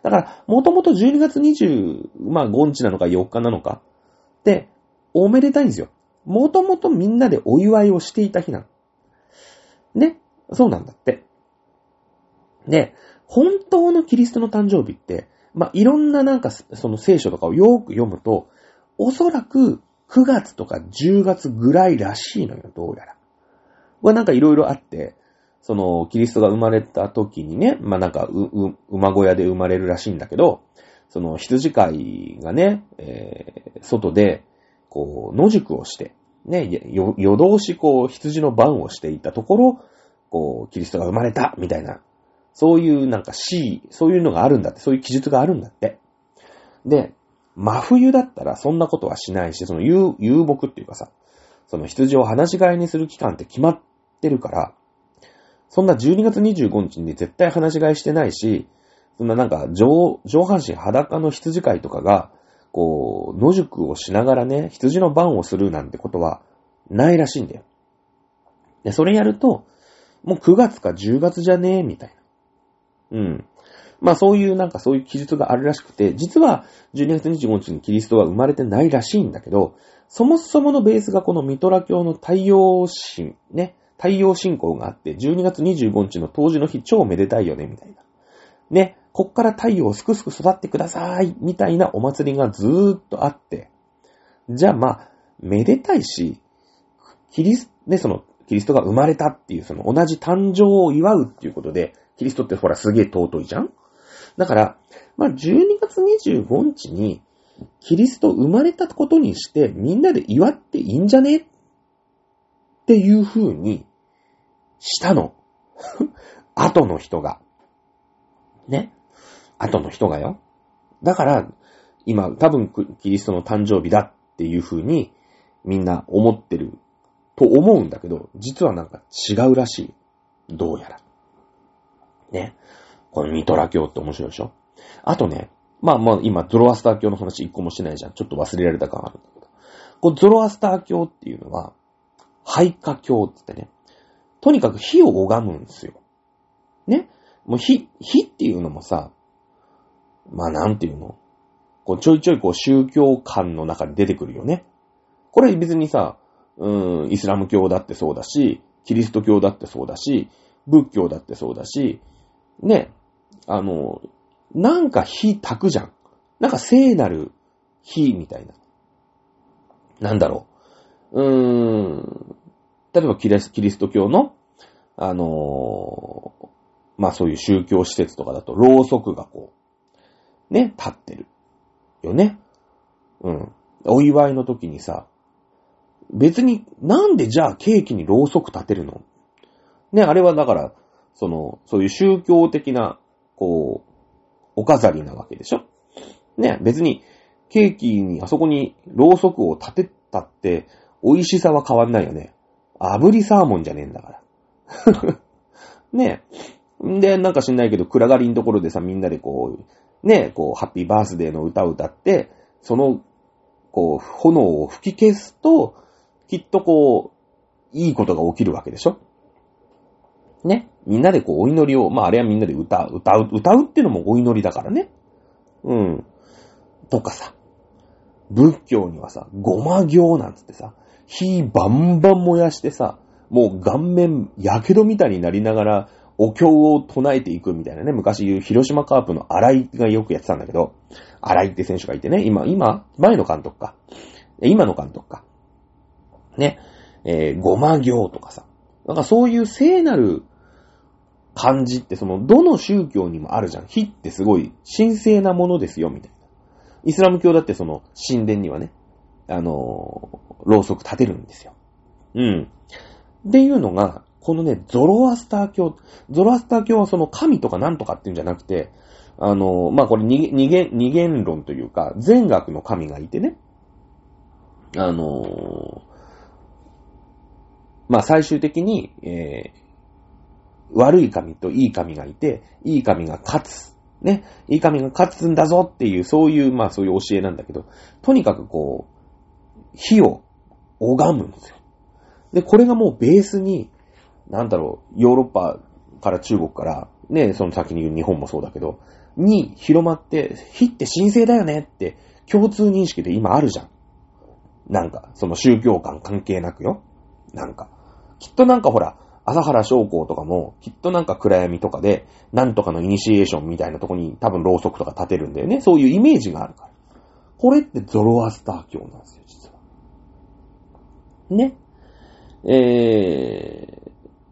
だから、もともと12月20、まあ5日なのか4日なのかって、おめでたいんですよ。もともとみんなでお祝いをしていた日なの。ね。そうなんだって。で、本当のキリストの誕生日って、まあ、いろんななんか、その聖書とかをよく読むと、おそらく9月とか10月ぐらいらしいのよ、どうやら。これなんかいろいろあって、その、キリストが生まれた時にね、まあ、なんか、う、う、馬小屋で生まれるらしいんだけど、その羊飼いがね、えー、外で、こう、野宿をして、ね、よ夜通しこう、羊の番をしていたところ、こう、キリストが生まれた、みたいな、そういうなんか死、そういうのがあるんだって、そういう記述があるんだって。で、真冬だったらそんなことはしないし、その遊、遊牧っていうかさ、その羊を放し飼いにする期間って決まってるから、そんな12月25日に絶対話し飼いしてないし、そんななんか上、上半身裸の羊飼いとかが、こう、野宿をしながらね、羊の番をするなんてことはないらしいんだよ。で、それやると、もう9月か10月じゃねえ、みたいな。うん。まあそういうなんかそういう記述があるらしくて、実は12月25日にキリストは生まれてないらしいんだけど、そもそものベースがこのミトラ教の太陽神、ね、太陽信仰があって、12月25日の当時の日超めでたいよね、みたいな。ね、こっから太陽をすくすく育ってください、みたいなお祭りがずーっとあって、じゃあまあ、めでたいし、キリス、ね、その、キリストが生まれたっていう、その同じ誕生を祝うっていうことで、キリストってほらすげえ尊いじゃん？だから、まあ、12月25日に、キリスト生まれたことにして、みんなで祝っていいんじゃね？っていう風に、したの。後の人が。ね。後の人がよ。だから、今、多分、キリストの誕生日だっていう風に、みんな思ってると思うんだけど、実はなんか違うらしい。どうやら。ね。このミトラ教って面白いでしょあとね、まあまあ今、ゾロアスター教の話一個もしてないじゃん。ちょっと忘れられた感あるんだけど。こうゾロアスター教っていうのは、廃火教って言ってね、とにかく火を拝むんですよ。ね？もう火、火っていうのもさ、まあなんていうの？こうちょいちょいこう宗教観の中で出てくるよね。これ別にさ、うん、イスラム教だってそうだし、キリスト教だってそうだし、仏教だってそうだし、ね、あの、なんか火焚くじゃん。なんか聖なる火みたいな。なんだろう。うーん。例えばキリスト教の、あのーまあそういう宗教施設とかだと、ろうそくがこう、ね、立ってる。よね。うん。お祝いの時にさ、別になんでじゃあケーキにろうそく立てるの？ね、あれはだから、その、そういう宗教的な、こう、お飾りなわけでしょ？ね、別に、ケーキに、あそこにろうそくを立てたって、美味しさは変わんないよね。炙りサーモンじゃねえんだから。ねえんで、なんか知んないけど、暗がりのところでさ、みんなでこう、ねえこう、ハッピーバースデーの歌を歌って、その、こう、炎を吹き消すと、きっとこう、いいことが起きるわけでしょ？ね？みんなでこう、お祈りを、まああれはみんなで歌う、歌う、歌うっていうのもお祈りだからね。うん。とかさ、仏教にはさ、ごま行なんつってさ、火バンバン燃やしてさ、もう顔面、やけどみたいになりながら、お経を唱えていくみたいなね、昔言う広島カープの荒井がよくやってたんだけど、荒井って選手がいてね、今、今、前の監督か。今の監督か。ね、えー、ごま行とかさ。なんかそういう聖なる感じって、その、どの宗教にもあるじゃん。火ってすごい神聖なものですよ、みたいな。イスラム教だってその、神殿にはね、あのー、ろうそく立てるんですよ。うん。っていうのが、このね、ゾロアスター教、ゾロアスター教はその神とかなんとかっていうんじゃなくて、あの、まあ、これ二元、二元論というか、善悪の神がいてね、あの、まあ、最終的に、えー、悪い神といい神がいて、いい神が勝つ。ね。いい神が勝つんだぞっていう、そういう、まあそういう教えなんだけど、とにかくこう、火を拝むんですよ。で、これがもうベースに、なんだろう、ヨーロッパから中国から、ね、その先に言う日本もそうだけど、に広まって、火って神聖だよねって共通認識で今あるじゃん。なんか、その宗教観関係なくよ。なんか。きっとなんかほら、朝原将校とかも、きっとなんか暗闇とかで、なんとかのイニシエーションみたいなとこに多分ろうそくとか立てるんだよね。そういうイメージがあるから。これってゾロアスター教なんですよ、実は。ね。え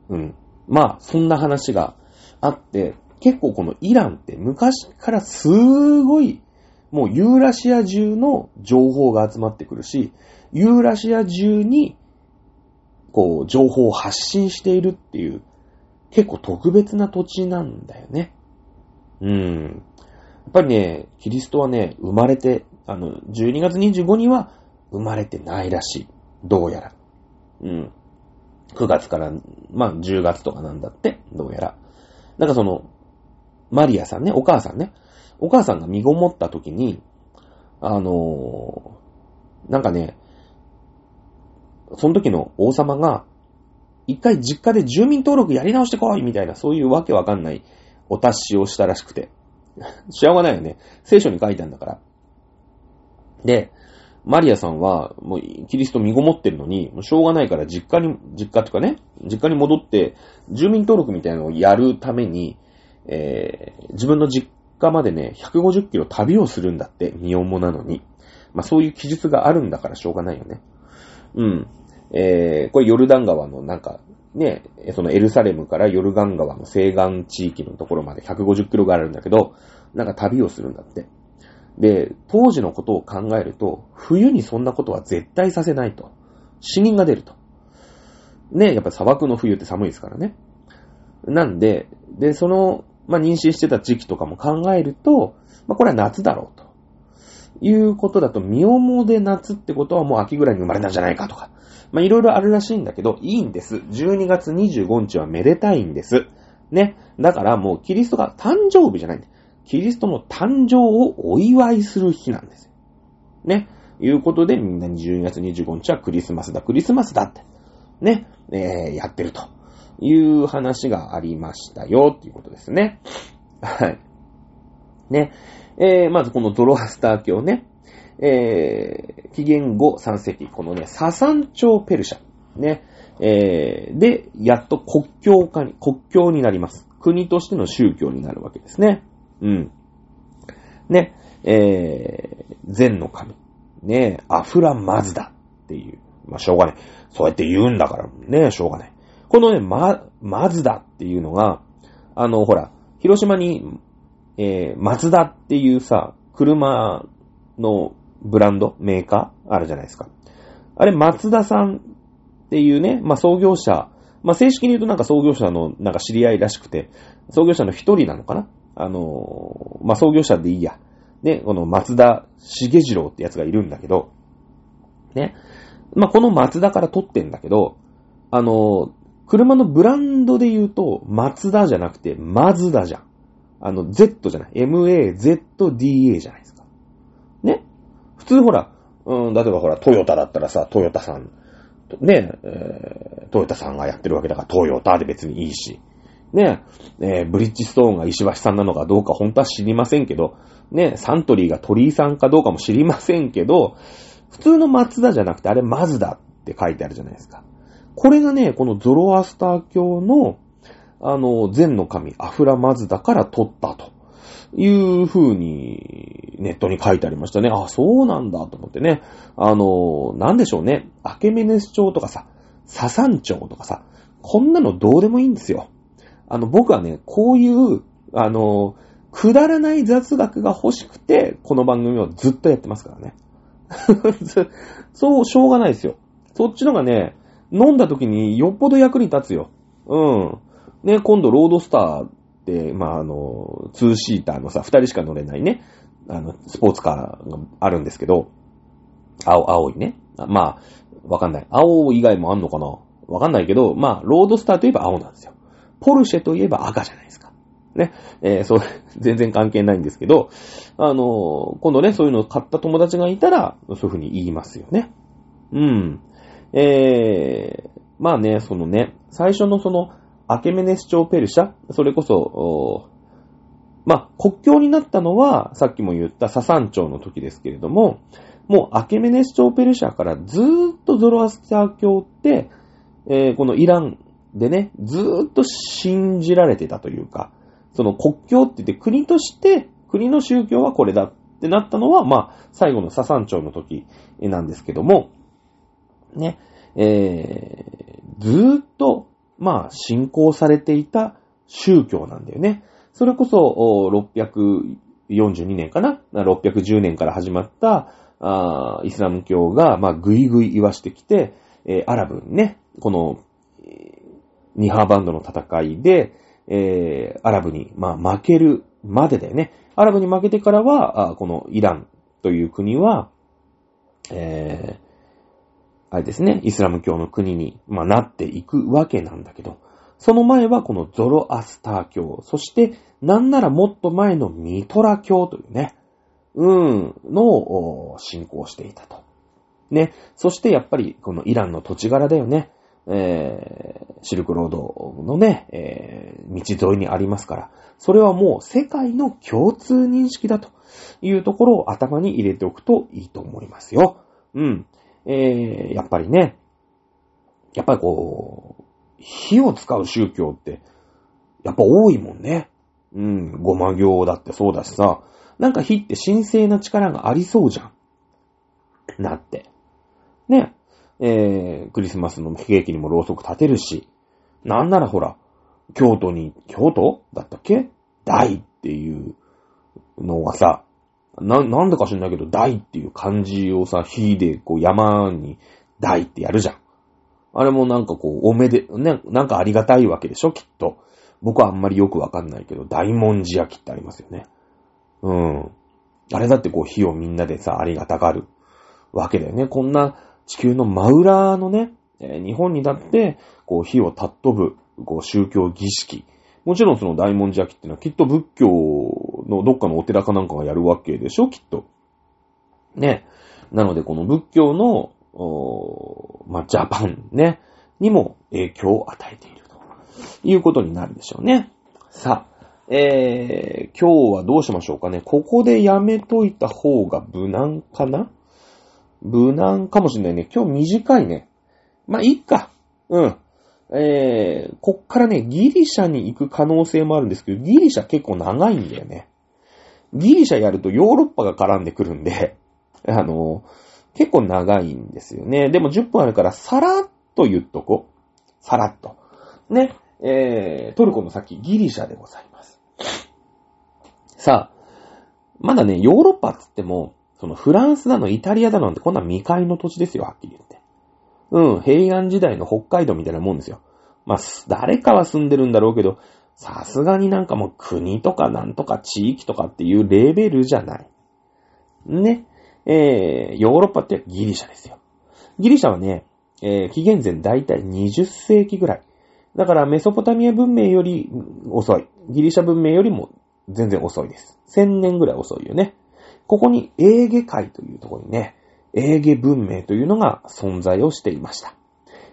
ー、うん。まあ、そんな話があって、結構このイランって昔からすごい、もうユーラシア中の情報が集まってくるし、ユーラシア中にこう、情報を発信しているっていう、結構特別な土地なんだよね。うん。やっぱりね、キリストはね、生まれて、あの、12月25日は生まれてないらしい。どうやら。うん。9月から、まあ、10月とかなんだって、どうやら。なんかその、マリアさんね、お母さんね。お母さんが身ごもった時に、あのー、なんかね、その時の王様が、一回実家で住民登録やり直してこいみたいな、そういうわけわかんないお達しをしたらしくて。しょうがないよね。聖書に書いてあるんだから。で、マリアさんは、もう、キリスト身ごもってるのに、もうしょうがないから実家に、実家とかね、実家に戻って、住民登録みたいなのをやるために、えー、自分の実家までね、150キロ旅をするんだって、身重なのに。まあそういう記述があるんだからしょうがないよね。うん。えー、これヨルダン川のなんか、ね、そのエルサレムからヨルガン川の西岸地域のところまで150キロがあるんだけど、なんか旅をするんだって。で、当時のことを考えると、冬にそんなことは絶対させないと。死人が出ると。ね、やっぱ砂漠の冬って寒いですからね。なんで、で、その、まあ、妊娠してた時期とかも考えると、まあ、これは夏だろうと。いうことだと、身重で夏ってことはもう秋ぐらいに生まれたんじゃないかとか。ま、いろいろあるらしいんだけど、いいんです。12月25日はめでたいんです。ね。だからもうキリストが誕生日じゃないんだキリストの誕生をお祝いする日なんですよ。ね。いうことで、みんな12月25日はクリスマスだ、クリスマスだって。ね。えー、やってるという話がありましたよ、っていうことですね。はい。ね。えー、まずこのゾロアスター教ね。えー、紀元後3世紀、このね、ササン朝ペルシャ。ね。えー、で、やっと国教化に、国教になります。国としての宗教になるわけですね。うん。ね。えー、善の神。ね、アフラマズダっていう。まあ、しょうがない。そうやって言うんだからね、しょうがない。このね、ま、マズダっていうのが、あの、ほら、広島に、えー、マツダっていうさ、車のブランド、メーカーあるじゃないですか。あれ、松田さんっていうね、まあ、創業者、まあ、正式に言うとなんか創業者のなんか知り合いらしくて、創業者の一人なのかなあのまあ、創業者でいいや。ね、この松田重次郎ってやつがいるんだけど、ね。まあ、この松田から取ってんだけど、あの車のブランドで言うと、松田じゃなくて、マズダじゃん。あの、Z じゃない。MAZDA じゃないですか。ね。普通ほら、うん、例えばほら、トヨタだったらさ、トヨタさん、ね、えー、トヨタさんがやってるわけだから、トヨタで別にいいし。ね、えー、ブリッジストーンが石橋さんなのかどうか本当は知りませんけど、ね、サントリーが鳥居さんかどうかも知りませんけど、普通の松田じゃなくてあれマズダって書いてあるじゃないですか。これがね、このゾロアスター教の、あの、善の神、アフラマズダから取ったという風にネットに書いてありましたね。あ、そうなんだと思ってね。あの、なんでしょうね。アケメネス朝とかさ、ササン朝とかさ、こんなのどうでもいいんですよ。あの、僕はね、こういう、あの、くだらない雑学が欲しくて、この番組をずっとやってますからね。そう、しょうがないですよ。そっちのがね、飲んだ時によっぽど役に立つよ。うん。ね、今度ロードスターって、まあ、あの、ツーシーターのさ、二人しか乗れないね、あの、スポーツカーがあるんですけど、青、青いね。まあ、わかんない。青以外もあんのかな？わかんないけど、まあ、ロードスターといえば青なんですよ。ポルシェといえば赤じゃないですか。ね。えー、そう、全然関係ないんですけど、あの今度ね、そういうのを買った友達がいたら、そういう風に言いますよね。うん。えー、まあね、そのね、最初のその、アケメネス朝ペルシャ、それこそ、まあ、国境になったのは、さっきも言ったササン朝の時ですけれども、もうアケメネス朝ペルシャからずーっとゾロアスター教って、えー、このイランでね、ずーっと信じられてたというか、その国境って言って国として、国の宗教はこれだってなったのは、まあ、最後のササン朝の時なんですけども、ね、えー、ずーっと、まあ、信仰されていた宗教なんだよね。それこそ、642年かな ?610 年から始まったあイスラム教が、まあ、ぐいぐい言わしてきて、えー、アラブにね、この、ニハーバンドの戦いで、えー、アラブに、まあ、負けるまでだよね。アラブに負けてからは、あこのイランという国は、えー、あれですね、イスラム教の国に、まあ、なっていくわけなんだけど、その前はこのゾロアスター教、そしてなんならもっと前のミトラ教というね、うん、のを信仰していたと。ね。そしてやっぱりこのイランの土地柄だよね。えー、シルクロードのね、えー、道沿いにありますから、それはもう世界の共通認識だというところを頭に入れておくといいと思いますよ。うん。えー、やっぱりね、やっぱりこう、火を使う宗教って、やっぱ多いもんね。うん、ごま行だってそうだしさ、なんか火って神聖な力がありそうじゃん。なって。ね。えー、クリスマスのケーキにもろうそく立てるし、なんならほら、京都に、京都？だったっけ？大っていうのはさ、な、なんでか知んないけど、大っていう漢字をさ、火でこう山に大ってやるじゃん。あれもなんかこう、おめで、ね、なんかありがたいわけでしょ、きっと。僕はあんまりよくわかんないけど、大文字焼きってありますよね。うん。あれだってこう火をみんなでさ、ありがたがるわけだよね。こんな地球の真裏のね、日本にだって、こう火を尊ぶ、こう宗教儀式。もちろんその大文字焼きっていうのはきっと仏教のどっかのお寺かなんかがやるわけでしょ、きっと。ね。なのでこの仏教の、おまあ、ジャパンね、にも影響を与えているということになるでしょうね。さあ、えー、今日はどうしましょうかね。ここでやめといた方が無難かな？無難かもしれないね。今日短いね。まあ、いいか。うん。えー、こっからね、ギリシャに行く可能性もあるんですけど、ギリシャ結構長いんだよね。ギリシャやるとヨーロッパが絡んでくるんで、あの、結構長いんですよね。でも10分あるからさらっと言っとこう。さらっと。ね。えー、トルコの先、ギリシャでございます。さあ、まだね、ヨーロッパっつっても、そのフランスだの、イタリアだのってこんな未開の土地ですよ、はっきり言って。うん、平安時代の北海道みたいなもんですよ。まあ、誰かは住んでるんだろうけど、さすがになんかもう国とかなんとか地域とかっていうレベルじゃない。ね。えー、ヨーロッパってギリシャですよ。ギリシャはね、えー、紀元前だいたい20世紀ぐらい。だからメソポタミア文明より遅い。ギリシャ文明よりも全然遅いです。1000年ぐらい遅いよね。ここにエーゲ海というところにね、エーゲ文明というのが存在をしていました。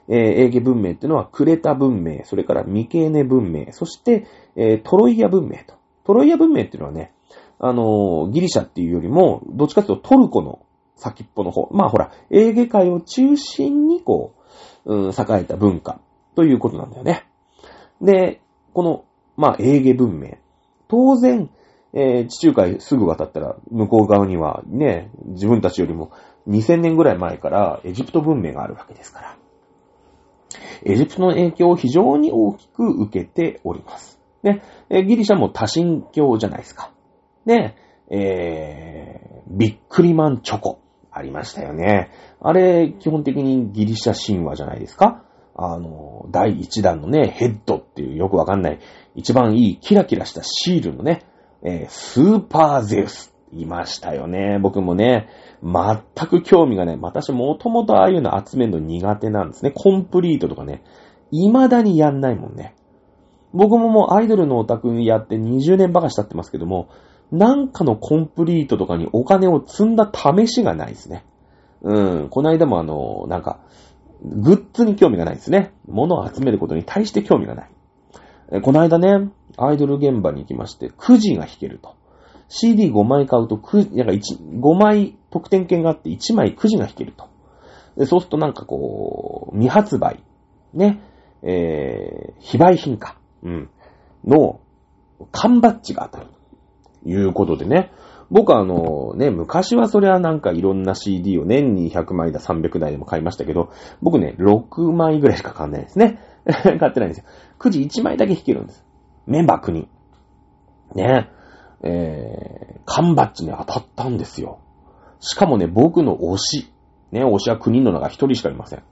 えー、エーゲ文明っていうのはクレタ文明、それからミケーネ文明、そして、えー、トロイア文明と。トロイア文明っていうのはね、あのー、ギリシャっていうよりも、どっちかというとトルコの先っぽの方。まあほら、エーゲ海を中心にこう、うん、栄えた文化ということなんだよね。で、この、まあ、エーゲ文明。当然、えー、地中海すぐ渡ったら、向こう側にはね、自分たちよりも2000年ぐらい前からエジプト文明があるわけですから。エジプトの影響を非常に大きく受けております。ね、ギリシャも多神教じゃないですか。ね、えー、ビックリマンチョコ。ありましたよね。あれ、基本的にギリシャ神話じゃないですかあの、第一弾のね、ヘッドっていうよくわかんない、一番いいキラキラしたシールのね、えー、スーパーゼウス。いましたよね。僕もね、全く興味がない。私もともとああいうの集めるの苦手なんですね。コンプリートとかね。未だにやんないもんね。僕ももうアイドルのオタクにやって20年ばかし経ってますけども、なんかのコンプリートとかにお金を積んだ試しがないですね。うん。この間もあの、なんか、グッズに興味がないですね。物を集めることに対して興味がない。えこの間ね、アイドル現場に行きまして、くじが弾けると。CD5 枚買うと、く、なんか1、5枚特典券があって1枚くじが弾けると。でそうするとなんかこう、未発売、ね、えー、非売品か、うん、の、缶バッジが当たる。いうことでね。僕はあの、ね、昔はそりゃなんかいろんな CD を年に100枚だ300台でも買いましたけど、僕ね、6枚ぐらいしか買わないですね。買ってないんですよ。くじ1枚だけ弾けるんです。メンバー国。ね。ええー、缶バッジね、当たったんですよ。しかもね、僕の推し。ね、推しは国の中一人しかいません。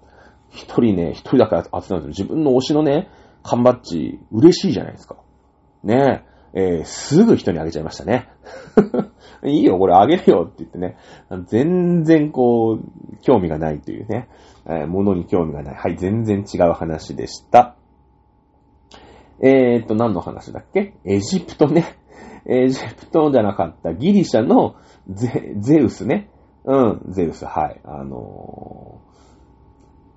一人ね、一人だから当てたんですよ。自分の推しのね、缶バッジ、嬉しいじゃないですか。ねえー、すぐ人にあげちゃいましたね。いいよ、これあげるよって言ってね。全然こう、興味がないというね。えー、物に興味がない。はい、全然違う話でした。えー、っと、何の話だっけ？エジプトね。エジプトじゃなかったギリシャのゼ、ゼウスね。うん、ゼウス、はい。あの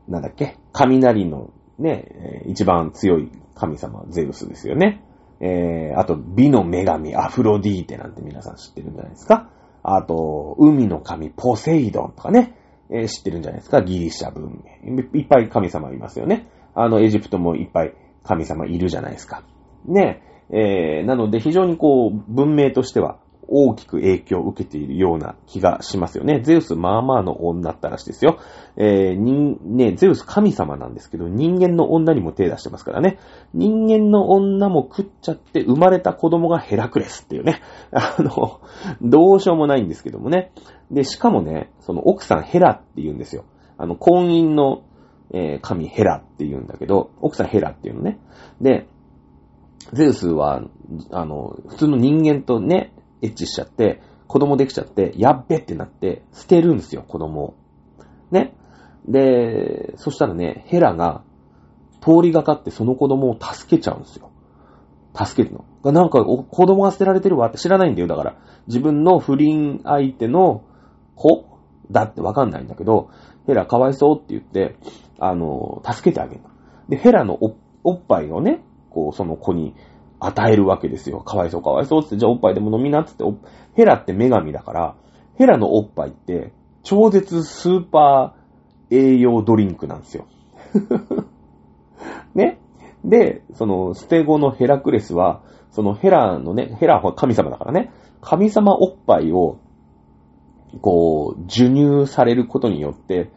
ー、なんだっけ？雷のね、一番強い神様、ゼウスですよね。えー、あと、美の女神、アフロディーテなんて皆さん知ってるんじゃないですか？あと、海の神、ポセイドンとかね、えー、知ってるんじゃないですか？ギリシャ文明。いっぱい神様いますよね。あの、エジプトもいっぱい神様いるじゃないですか。ね。えー、なので非常にこう、文明としては大きく影響を受けているような気がしますよね。ゼウスまあまあの女ったらしいですよ。えー、人、ね、ゼウス神様なんですけど、人間の女にも手出してますからね。人間の女も食っちゃって生まれた子供がヘラクレスっていうね。あの、どうしようもないんですけどもね。で、しかもね、その奥さんヘラって言うんですよ。あの、婚姻の、えー、神ヘラって言うんだけど、奥さんヘラっていうのね。で、ゼウスは、あの、普通の人間とね、エッチしちゃって、子供できちゃって、やっべってなって、捨てるんですよ、子供を。ね。で、そしたらね、ヘラが、通りがかってその子供を助けちゃうんですよ。助けるの。なんか、子供が捨てられてるわって知らないんだよ。だから、自分の不倫相手の子？だってわかんないんだけど、ヘラかわいそうって言って、あの、助けてあげる。で、ヘラのおおっぱいをね、こう、その子に与えるわけですよ。かわいそうかわいそうって、じゃあおっぱいでも飲みなってって、ヘラって女神だから、ヘラのおっぱいって、超絶スーパー栄養ドリンクなんですよ。ね？で、その、捨て子のヘラクレスは、そのヘラのね、ヘラは神様だからね、神様おっぱいを、こう、授乳されることによって、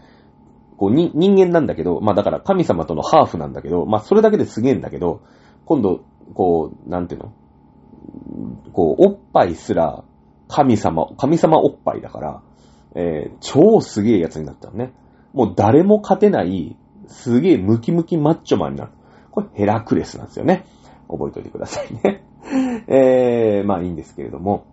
こう、人間なんだけど、まあだから神様とのハーフなんだけど、まあそれだけですげえんだけど、今度、こう、なんていうの？こう、おっぱいすら、神様、神様おっぱいだから、えー、超すげえやつになったのね。もう誰も勝てない、すげえムキムキマッチョマンになる。これヘラクレスなんですよね。覚えておいてくださいね。えー、まあいいんですけれども。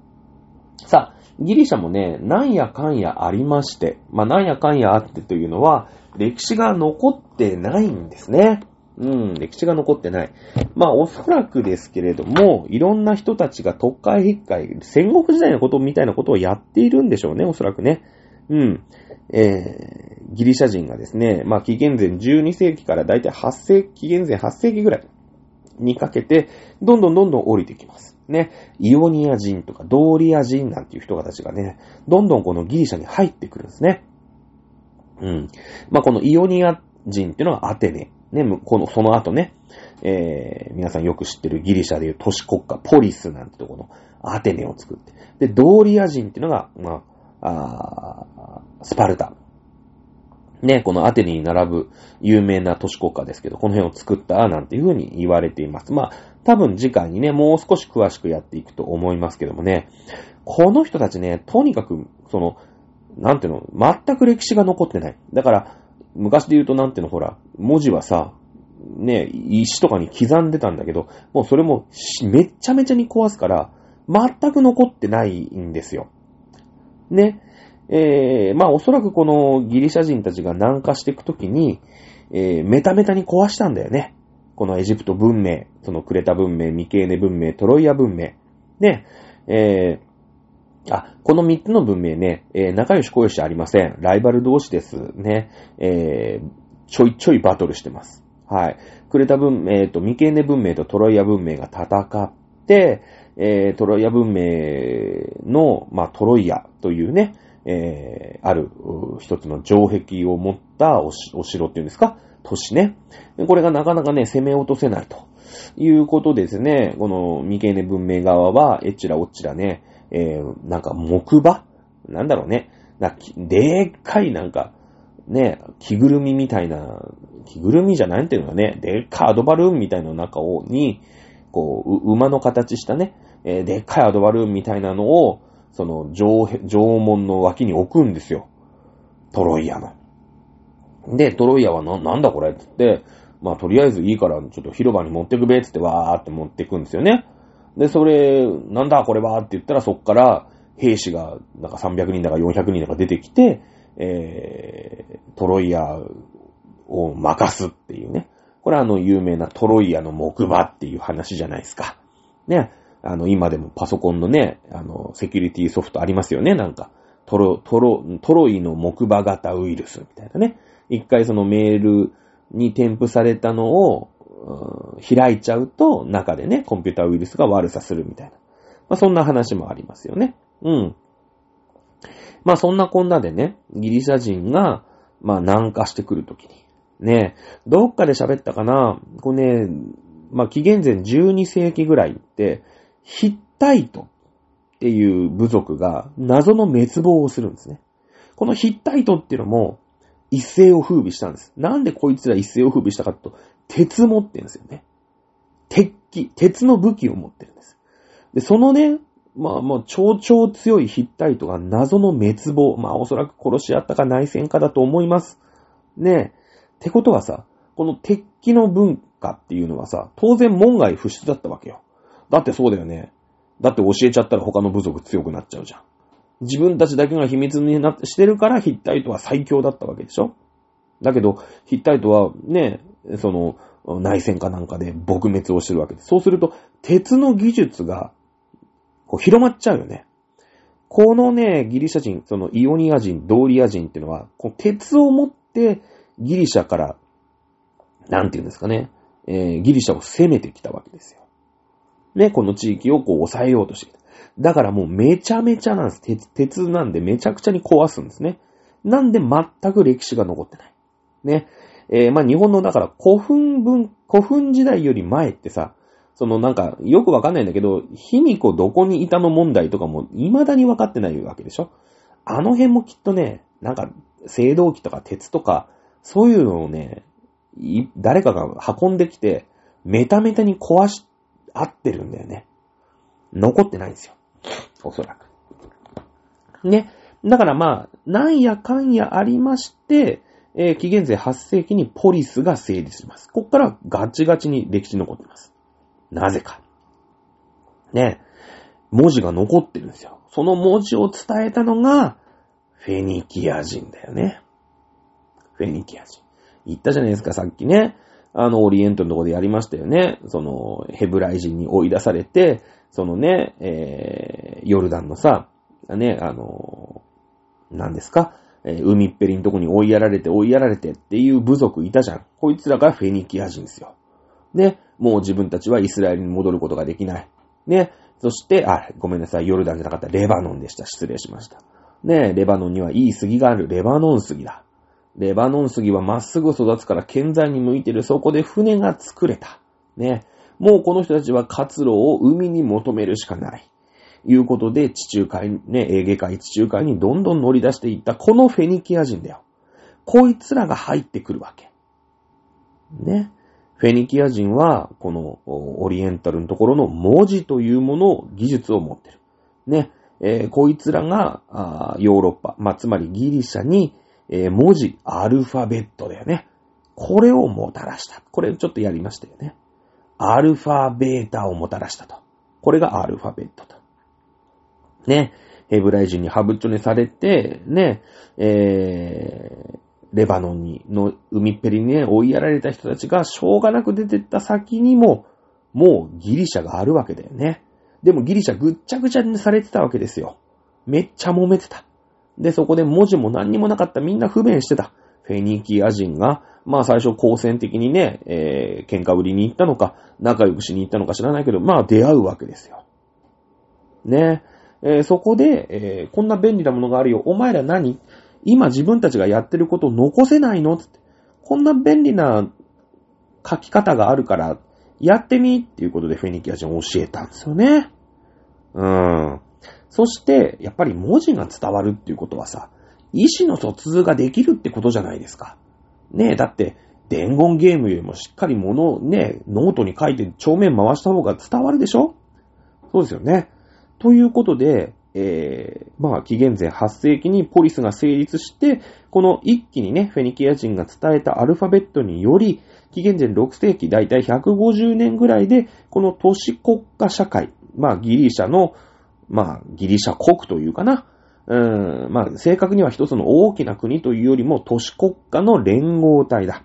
さあ、ギリシャもね、なんやかんやありまして、まあなんやかんやあってというのは、歴史が残ってないんですね。うん、歴史が残ってない。まあ、おそらくですけれども、いろんな人たちが特会引っかい、戦国時代のことみたいなことをやっているんでしょうね、おそらくね。うん。えー、ギリシャ人がですね、まあ、紀元前12世紀からだいたい8世紀、紀元前8世紀ぐらいにかけて、どんどんどんどん降りてきます。ね。イオニア人とかドーリア人なんていう人たちがね、どんどんこのギリシャに入ってくるんですね。うん。まあ、このイオニア人っていうのはアテネ。ね、この、その後ね、えー、皆さんよく知ってるギリシャでいう都市国家、ポリスなんてとこのアテネを作って。で、ドーリア人っていうのが、まあ、あスパルタ。ね、このアテネに並ぶ有名な都市国家ですけど、この辺を作ったなんていうふうに言われています。まあ、多分次回にね、もう少し詳しくやっていくと思いますけどもね、この人たちね、とにかく、その、なんていうの、全く歴史が残ってない。だから、昔で言うとなんていうの、ほら、文字はさ、ね、石とかに刻んでたんだけど、もうそれもめっちゃめちゃに壊すから、全く残ってないんですよ。ね。えー、まあおそらくこのギリシャ人たちが南下していくときに、えー、メタメタに壊したんだよね。このエジプト文明、そのクレタ文明、ミケーネ文明、トロイア文明。ね。えー、あ、この3つの文明ね、えー、仲良し小良しありません。ライバル同士ですね。えー、ちょいちょいバトルしてます。はい。クレタ文明とミケーネ文明とトロイア文明が戦って、えー、トロイア文明の、まあ、トロイアというね、えー、ある一つの城壁を持ったお城っていうんですか？都市ね。これがなかなかね、攻め落とせないということですね。このミケーネ文明側は、えちらおちらね、えー、なんか木馬？なんだろうね。なでっかいなんか、ね、着ぐるみみたいな、着ぐるみじゃないっていうのはね、でっかいアドバルーンみたいな中を、に、こう、馬の形したね、えー、でっかいアドバルーンみたいなのを、その、城、城門の脇に置くんですよ。トロイヤの。で、トロイヤはな、なんだこれって言って、まあ、とりあえずいいから、ちょっと広場に持ってくべって言って、わーって持ってくんですよね。で、それ、なんだこれはって言ったらそっから兵士がなんか300人だか400人だか出てきて、えー、トロイヤを任すっていうね。これはあの有名なトロイヤの木馬っていう話じゃないですか。ね。あの、今でもパソコンのね、あの、セキュリティソフトありますよね、なんか。トロ、トロ、トロイの木馬型ウイルスみたいなね。一回そのメールに添付されたのを開いちゃうと、中でね、コンピュータウイルスが悪さするみたいな。まあ、そんな話もありますよね。うん。まあ、そんなこんなでね、ギリシャ人が、まあ、南下してくるときに。ね、どっかで喋ったかな？これね、まあ、紀元前12世紀ぐらいって、ヒッタイトっていう部族が謎の滅亡をするんですね。このヒッタイトっていうのも一世を風靡したんです。なんでこいつら一世を風靡したかと、鉄持ってるんですよね。鉄器、鉄の武器を持ってるんです。で、そのね、まあもう超超強いヒッタイトが謎の滅亡。まあおそらく殺し合ったか内戦かだと思います。ねえ。ってことはさ、この鉄器の文化っていうのはさ、当然門外不出だったわけよ。だってそうだよね。だって教えちゃったら他の部族強くなっちゃうじゃん。自分たちだけが秘密になってしてるからヒッタイトは最強だったわけでしょだけど、ヒッタイトはね、その、内戦かなんかで撲滅をしてるわけで。そうすると、鉄の技術が、こう広まっちゃうよね。このね、ギリシャ人、そのイオニア人、ドーリア人っていうのは、こう鉄を持ってギリシャから、なんていうんですかね、えー、ギリシャを攻めてきたわけですよ。ね、この地域をこう抑えようとしてきた。だからもうめちゃめちゃなんです。鉄、鉄なんでめちゃくちゃに壊すんですね。なんで全く歴史が残ってない。ね。えー、まあ日本のだから古墳文、古墳時代より前ってさ、そのなんかよくわかんないんだけど、卑弥呼どこにいたの問題とかも未だにわかってないわけでしょ？あの辺もきっとね、なんか青銅器とか鉄とか、そういうのをね、誰かが運んできて、メタメタに壊し合ってるんだよね。残ってないんですよ。おそらく。ね。だからまあ、なんやかんやありまして、えー、紀元前8世紀にポリスが成立します。こっからガチガチに歴史残ってます。なぜか。ね。文字が残ってるんですよ。その文字を伝えたのが、フェニキア人だよね。フェニキア人。言ったじゃないですか、さっきね。あの、オリエントのとこでやりましたよね。その、ヘブライ人に追い出されて、そのね、えー、ヨルダンのさ、ね、あの、何ですか、えー、海っぺりのとこに追いやられて追いやられてっていう部族いたじゃん。こいつらがフェニキア人ですよ。ね、もう自分たちはイスラエルに戻ることができない。ね、そして、あ、ごめんなさい、ヨルダンじゃなかった、レバノンでした。失礼しました。ね、レバノンにはいい杉がある、レバノン杉だ。レバノン杉はまっすぐ育つから健在に向いてる。そこで船が作れた。ね。もうこの人たちは活路を海に求めるしかない。いうことで、地中海、ね、エーゲ海、地中海にどんどん乗り出していった、このフェニキア人だよ。こいつらが入ってくるわけ。ね。フェニキア人は、このオリエンタルのところの文字というものを、技術を持ってる。ね。えー、こいつらが、あヨーロッパ、まあ、つまりギリシャに、えー、文字、アルファベットだよね。これをもたらした。これちょっとやりましたよね。アルファベータをもたらしたと。これがアルファベットと。ね。ヘブライ人にハブチョネされて、ね、えー、レバノンに、の海っぺりにね、追いやられた人たちがしょうがなく出てった先にも、もうギリシャがあるわけだよね。でもギリシャぐっちゃぐちゃにされてたわけですよ。めっちゃ揉めてた。で、そこで文字も何にもなかった。みんな不便してた。フェニキア人が、まあ最初好戦的にね、えー、喧嘩売りに行ったのか、仲良くしに行ったのか知らないけど、まあ出会うわけですよ。ね。えー、そこで、えー、こんな便利なものがあるよ。お前ら何？今自分たちがやってることを残せないの？って。こんな便利な書き方があるから、やってみっていうことでフェニキア人教えたんですよね。うん。そして、やっぱり文字が伝わるっていうことはさ、意思の疎通ができるってことじゃないですか。ねえ、だって、伝言ゲームよりもしっかりものをね、ノートに書いて帳面回した方が伝わるでしょ？そうですよね。ということで、えー、まあ、紀元前8世紀にポリスが成立して、この一気にね、フェニキア人が伝えたアルファベットにより、紀元前6世紀、だいたい150年ぐらいで、この都市国家社会、まあ、ギリシャの、まあ、ギリシャ国というかな、うん、まあ、正確には一つの大きな国というよりも都市国家の連合体だ。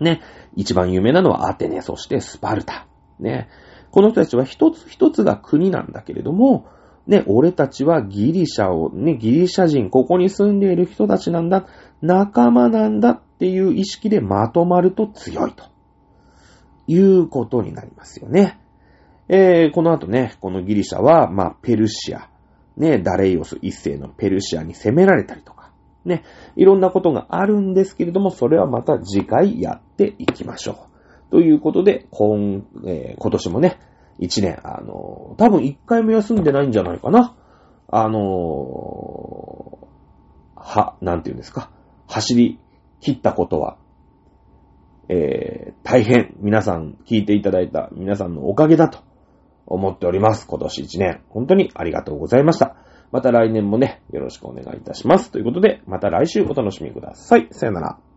ね。一番有名なのはアテネ、そしてスパルタ。ね。この人たちは一つ一つが国なんだけれども、ね、俺たちはギリシャを、ね、ギリシャ人、ここに住んでいる人たちなんだ、仲間なんだっていう意識でまとまると強いと。いうことになりますよね。えー、この後ね、このギリシャは、まあ、ペルシア、ね、ダレイオス一世のペルシアに攻められたりとか、ね、いろんなことがあるんですけれども、それはまた次回やっていきましょう。ということで、今、えー、今年もね、一年、あの、多分一回も休んでないんじゃないかな。あの、は、なんていうんですか。走り切ったことは、えー、大変皆さん聞いていただいた皆さんのおかげだと思っております。今年一年、本当にありがとうございました。また来年もね、よろしくお願いいたします。ということで、また来週お楽しみください。さよなら。